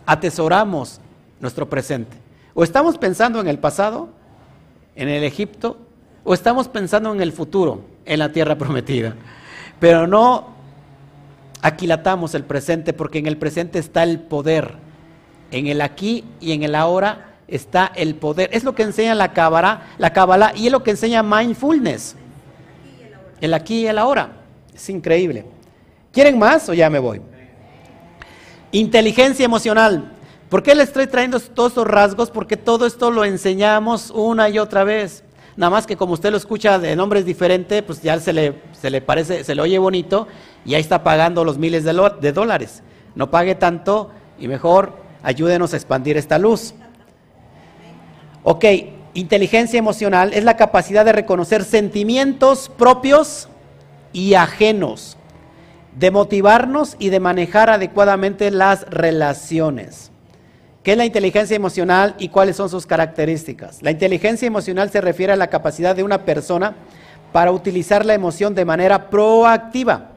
atesoramos nuestro presente. O estamos pensando en el pasado, en el Egipto, o estamos pensando en el futuro, en la tierra [LAUGHS] prometida. Pero no aquilatamos el presente porque en el presente está el poder. En el aquí y en el ahora está el poder. Es lo que enseña la cábala, la cábala y es lo que enseña mindfulness. El aquí y el ahora. Es increíble. ¿Quieren más o ya me voy? Inteligencia emocional. ¿Por qué le estoy trayendo todos estos rasgos? Porque todo esto lo enseñamos una y otra vez. Nada más que como usted lo escucha de nombres diferentes, pues ya se le, se le parece, se le oye bonito y ahí está pagando los miles de dólares. No pague tanto y mejor ayúdenos a expandir esta luz. Ok, inteligencia emocional es la capacidad de reconocer sentimientos propios y ajenos, de motivarnos y de manejar adecuadamente las relaciones. ¿Qué es la inteligencia emocional y cuáles son sus características? La inteligencia emocional se refiere a la capacidad de una persona para utilizar la emoción de manera proactiva,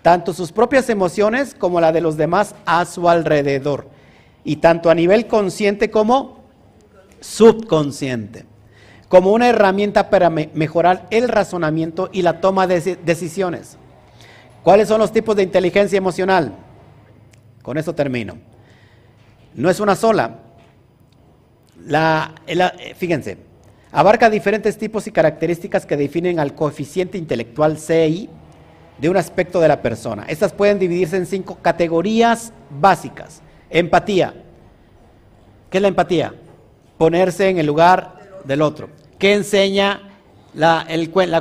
tanto sus propias emociones como la de los demás a su alrededor, y tanto a nivel consciente como subconsciente, como una herramienta para mejorar el razonamiento y la toma de decisiones. ¿Cuáles son los tipos de inteligencia emocional? Con eso termino no es una sola. La, fíjense, abarca diferentes tipos y características que definen al coeficiente intelectual CI de un aspecto de la persona. Estas pueden dividirse en cinco categorías básicas. Empatía. ¿Qué es la empatía? Ponerse en el lugar del otro. ¿Qué enseña la,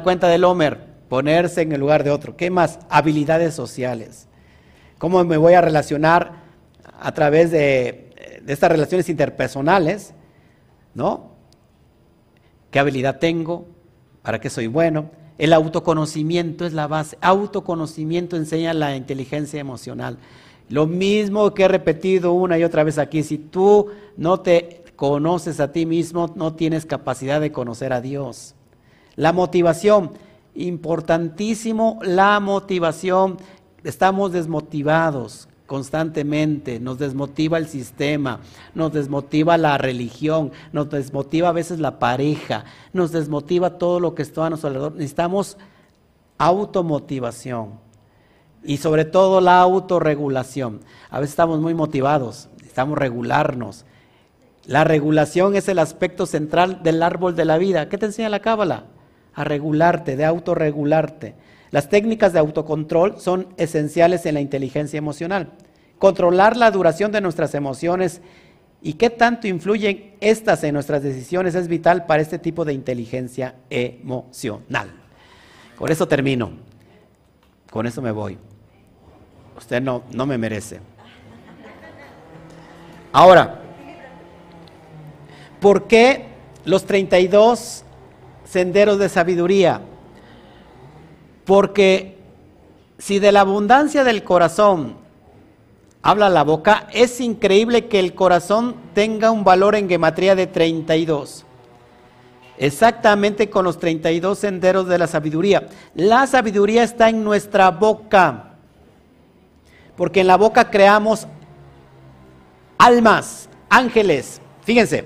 cuenta del Homer? Ponerse en el lugar de otro. ¿Qué más? Habilidades sociales. ¿Cómo me voy a relacionar a través de, estas relaciones interpersonales, ¿no? ¿Qué habilidad tengo? ¿Para qué soy bueno? El autoconocimiento es la base. Autoconocimiento enseña la inteligencia emocional. Lo mismo que he repetido una y otra vez aquí, si tú no te conoces a ti mismo, no tienes capacidad de conocer a Dios. La motivación, importantísimo la motivación. Estamos desmotivados constantemente, nos desmotiva el sistema, nos desmotiva la religión, nos desmotiva a veces la pareja, nos desmotiva todo lo que está a nuestro alrededor. Necesitamos automotivación y sobre todo la autorregulación. A veces estamos muy motivados, necesitamos regularnos. La regulación es el aspecto central del árbol de la vida. ¿Qué te enseña la cábala? A regularte, de autorregularte. Las técnicas de autocontrol son esenciales en la inteligencia emocional. Controlar la duración de nuestras emociones y qué tanto influyen estas en nuestras decisiones es vital para este tipo de inteligencia emocional. Con eso termino. Con eso me voy. Usted no, no me merece. Ahora, ¿por qué los 32 senderos de sabiduría? Porque si de la abundancia del corazón habla la boca, es increíble que el corazón tenga un valor en gematría de 32. Exactamente con los 32 senderos de la sabiduría. La sabiduría está en nuestra boca. Porque en la boca creamos almas, ángeles. Fíjense,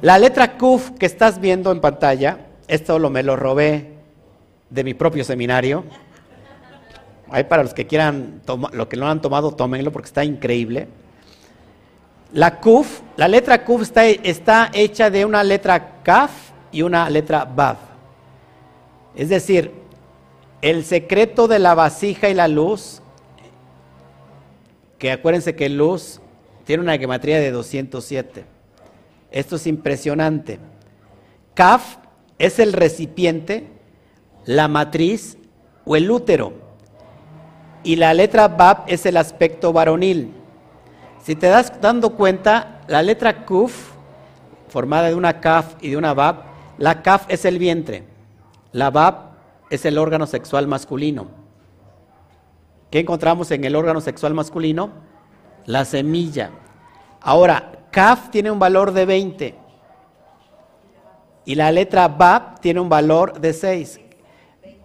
la letra Kuf que estás viendo en pantalla, esto lo me lo robé de mi propio seminario. Ahí para los que quieran, lo que no han tomado, tómenlo porque está increíble. La Kuf, la letra Kuf está, está hecha de una letra Kaf y una letra Bav. Es decir, el secreto de la vasija y la luz, que acuérdense que luz tiene una geometría de 207. Esto es impresionante. Kaf es el recipiente, la matriz o el útero. Y la letra Bab es el aspecto varonil. Si te das dando cuenta, la letra Kuf, formada de una Kaf y de una Bab, la Kaf es el vientre, la Bab es el órgano sexual masculino. ¿Qué encontramos en el órgano sexual masculino? La semilla. Ahora, Kaf tiene un valor de 20 y la letra Bab tiene un valor de 6.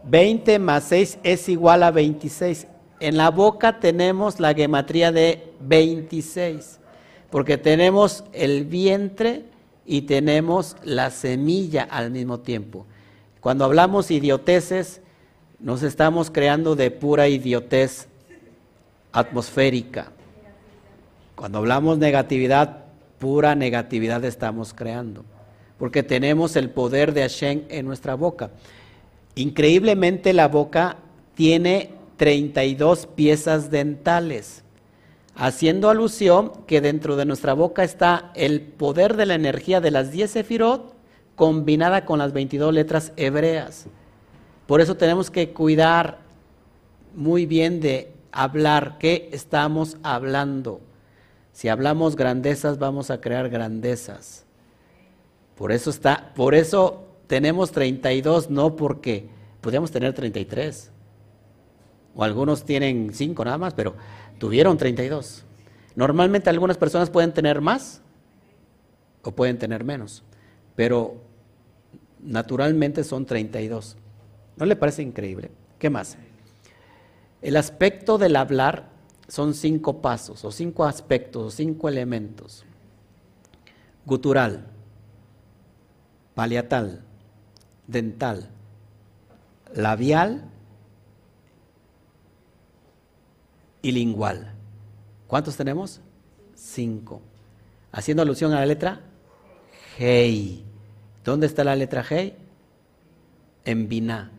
20 más 6 es igual a 26. En la boca tenemos la gematría de 26, porque tenemos el vientre y tenemos la semilla al mismo tiempo. Cuando hablamos idioteces, nos estamos creando de pura idiotez atmosférica. Cuando hablamos negatividad, pura negatividad estamos creando, porque tenemos el poder de Hashem en nuestra boca. Increíblemente la boca tiene 32 piezas dentales, haciendo alusión que dentro de nuestra boca está el poder de la energía de las 10 sefirot combinada con las 22 letras hebreas. Por eso tenemos que cuidar muy bien de hablar qué estamos hablando. Si hablamos grandezas, vamos a crear grandezas. Por eso está, por eso tenemos 32, no porque podríamos tener 33. O algunos tienen 5 nada más, pero tuvieron 32. Normalmente algunas personas pueden tener más o pueden tener menos, pero naturalmente son 32. ¿No le parece increíble? ¿Qué más? El aspecto del hablar son cinco pasos, o cinco aspectos, o cinco elementos. Gutural, paliatal, dental, labial y lingual. ¿Cuántos tenemos? Cinco. Haciendo alusión a la letra Hei. ¿Dónde está la letra Hei? En Biná,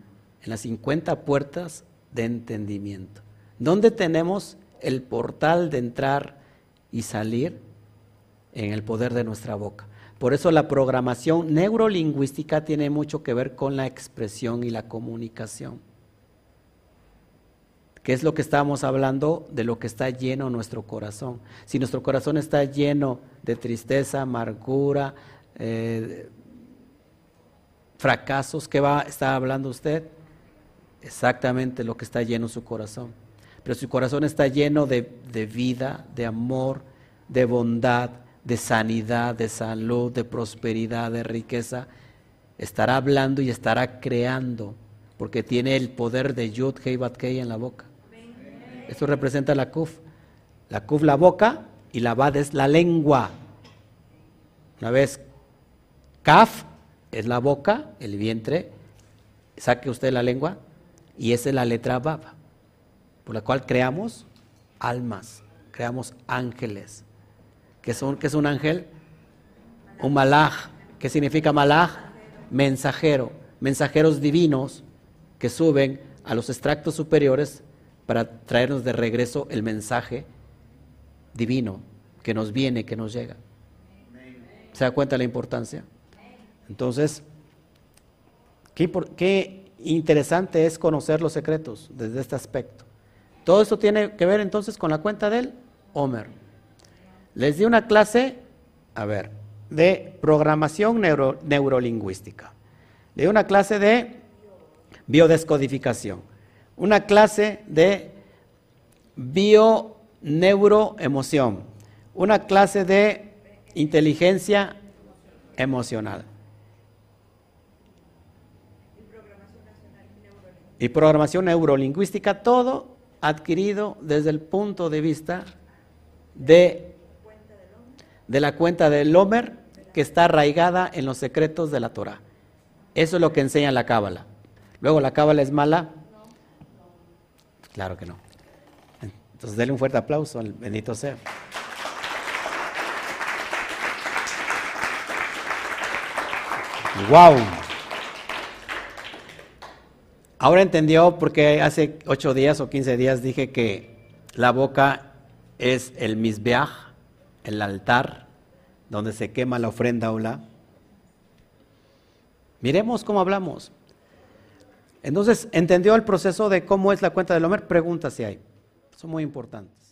en las 50 puertas de entendimiento. ¿Dónde tenemos el portal de entrar y salir? En el poder de nuestra boca. Por eso la programación neurolingüística tiene mucho que ver con la expresión y la comunicación. ¿Qué es lo que estábamos hablando? De lo que está lleno nuestro corazón. Si nuestro corazón está lleno de tristeza, amargura, eh, fracasos, ¿qué va a estar hablando usted? Exactamente lo que está lleno su corazón. Pero su corazón está lleno de vida, de amor, de bondad, de sanidad, de salud, de prosperidad, de riqueza, estará hablando y estará creando, porque tiene el poder de Yud Hei Bat Kei en la boca. Esto representa la Kuf. La Kuf la boca y la Bad es la lengua. Una vez, Kaf es la boca, el vientre, saque usted la lengua y esa es la letra Bab, por la cual creamos almas, creamos ángeles. ¿Qué, son, es un ángel? Un malaj. ¿Qué significa malaj? Mensajero. Mensajeros divinos que suben a los extractos superiores para traernos de regreso el mensaje divino que nos viene, que nos llega. ¿Se da cuenta la importancia? Entonces, qué, qué interesante es conocer los secretos desde este aspecto. Todo esto tiene que ver entonces con la cuenta del Homer. Les di una clase, a ver, de programación neurolingüística. Le di una clase de biodescodificación. Una clase de bioneuroemoción. Una clase de inteligencia emocional. Y programación neurolingüística, todo adquirido desde el punto de vista de de la cuenta del Homer que está arraigada en los secretos de la Torah. Eso es lo que enseña la Cábala. Luego, ¿la Cábala es mala? Claro que no. Entonces, denle un fuerte aplauso al bendito sea. ¡Wow! Ahora entendió porque hace ocho días o quince días dije que la boca es el misbeach, el altar donde se quema la ofrenda la Miremos cómo hablamos. Entonces, ¿entendió el proceso de cómo es la cuenta del Homer? Preguntas si hay. Son muy importantes.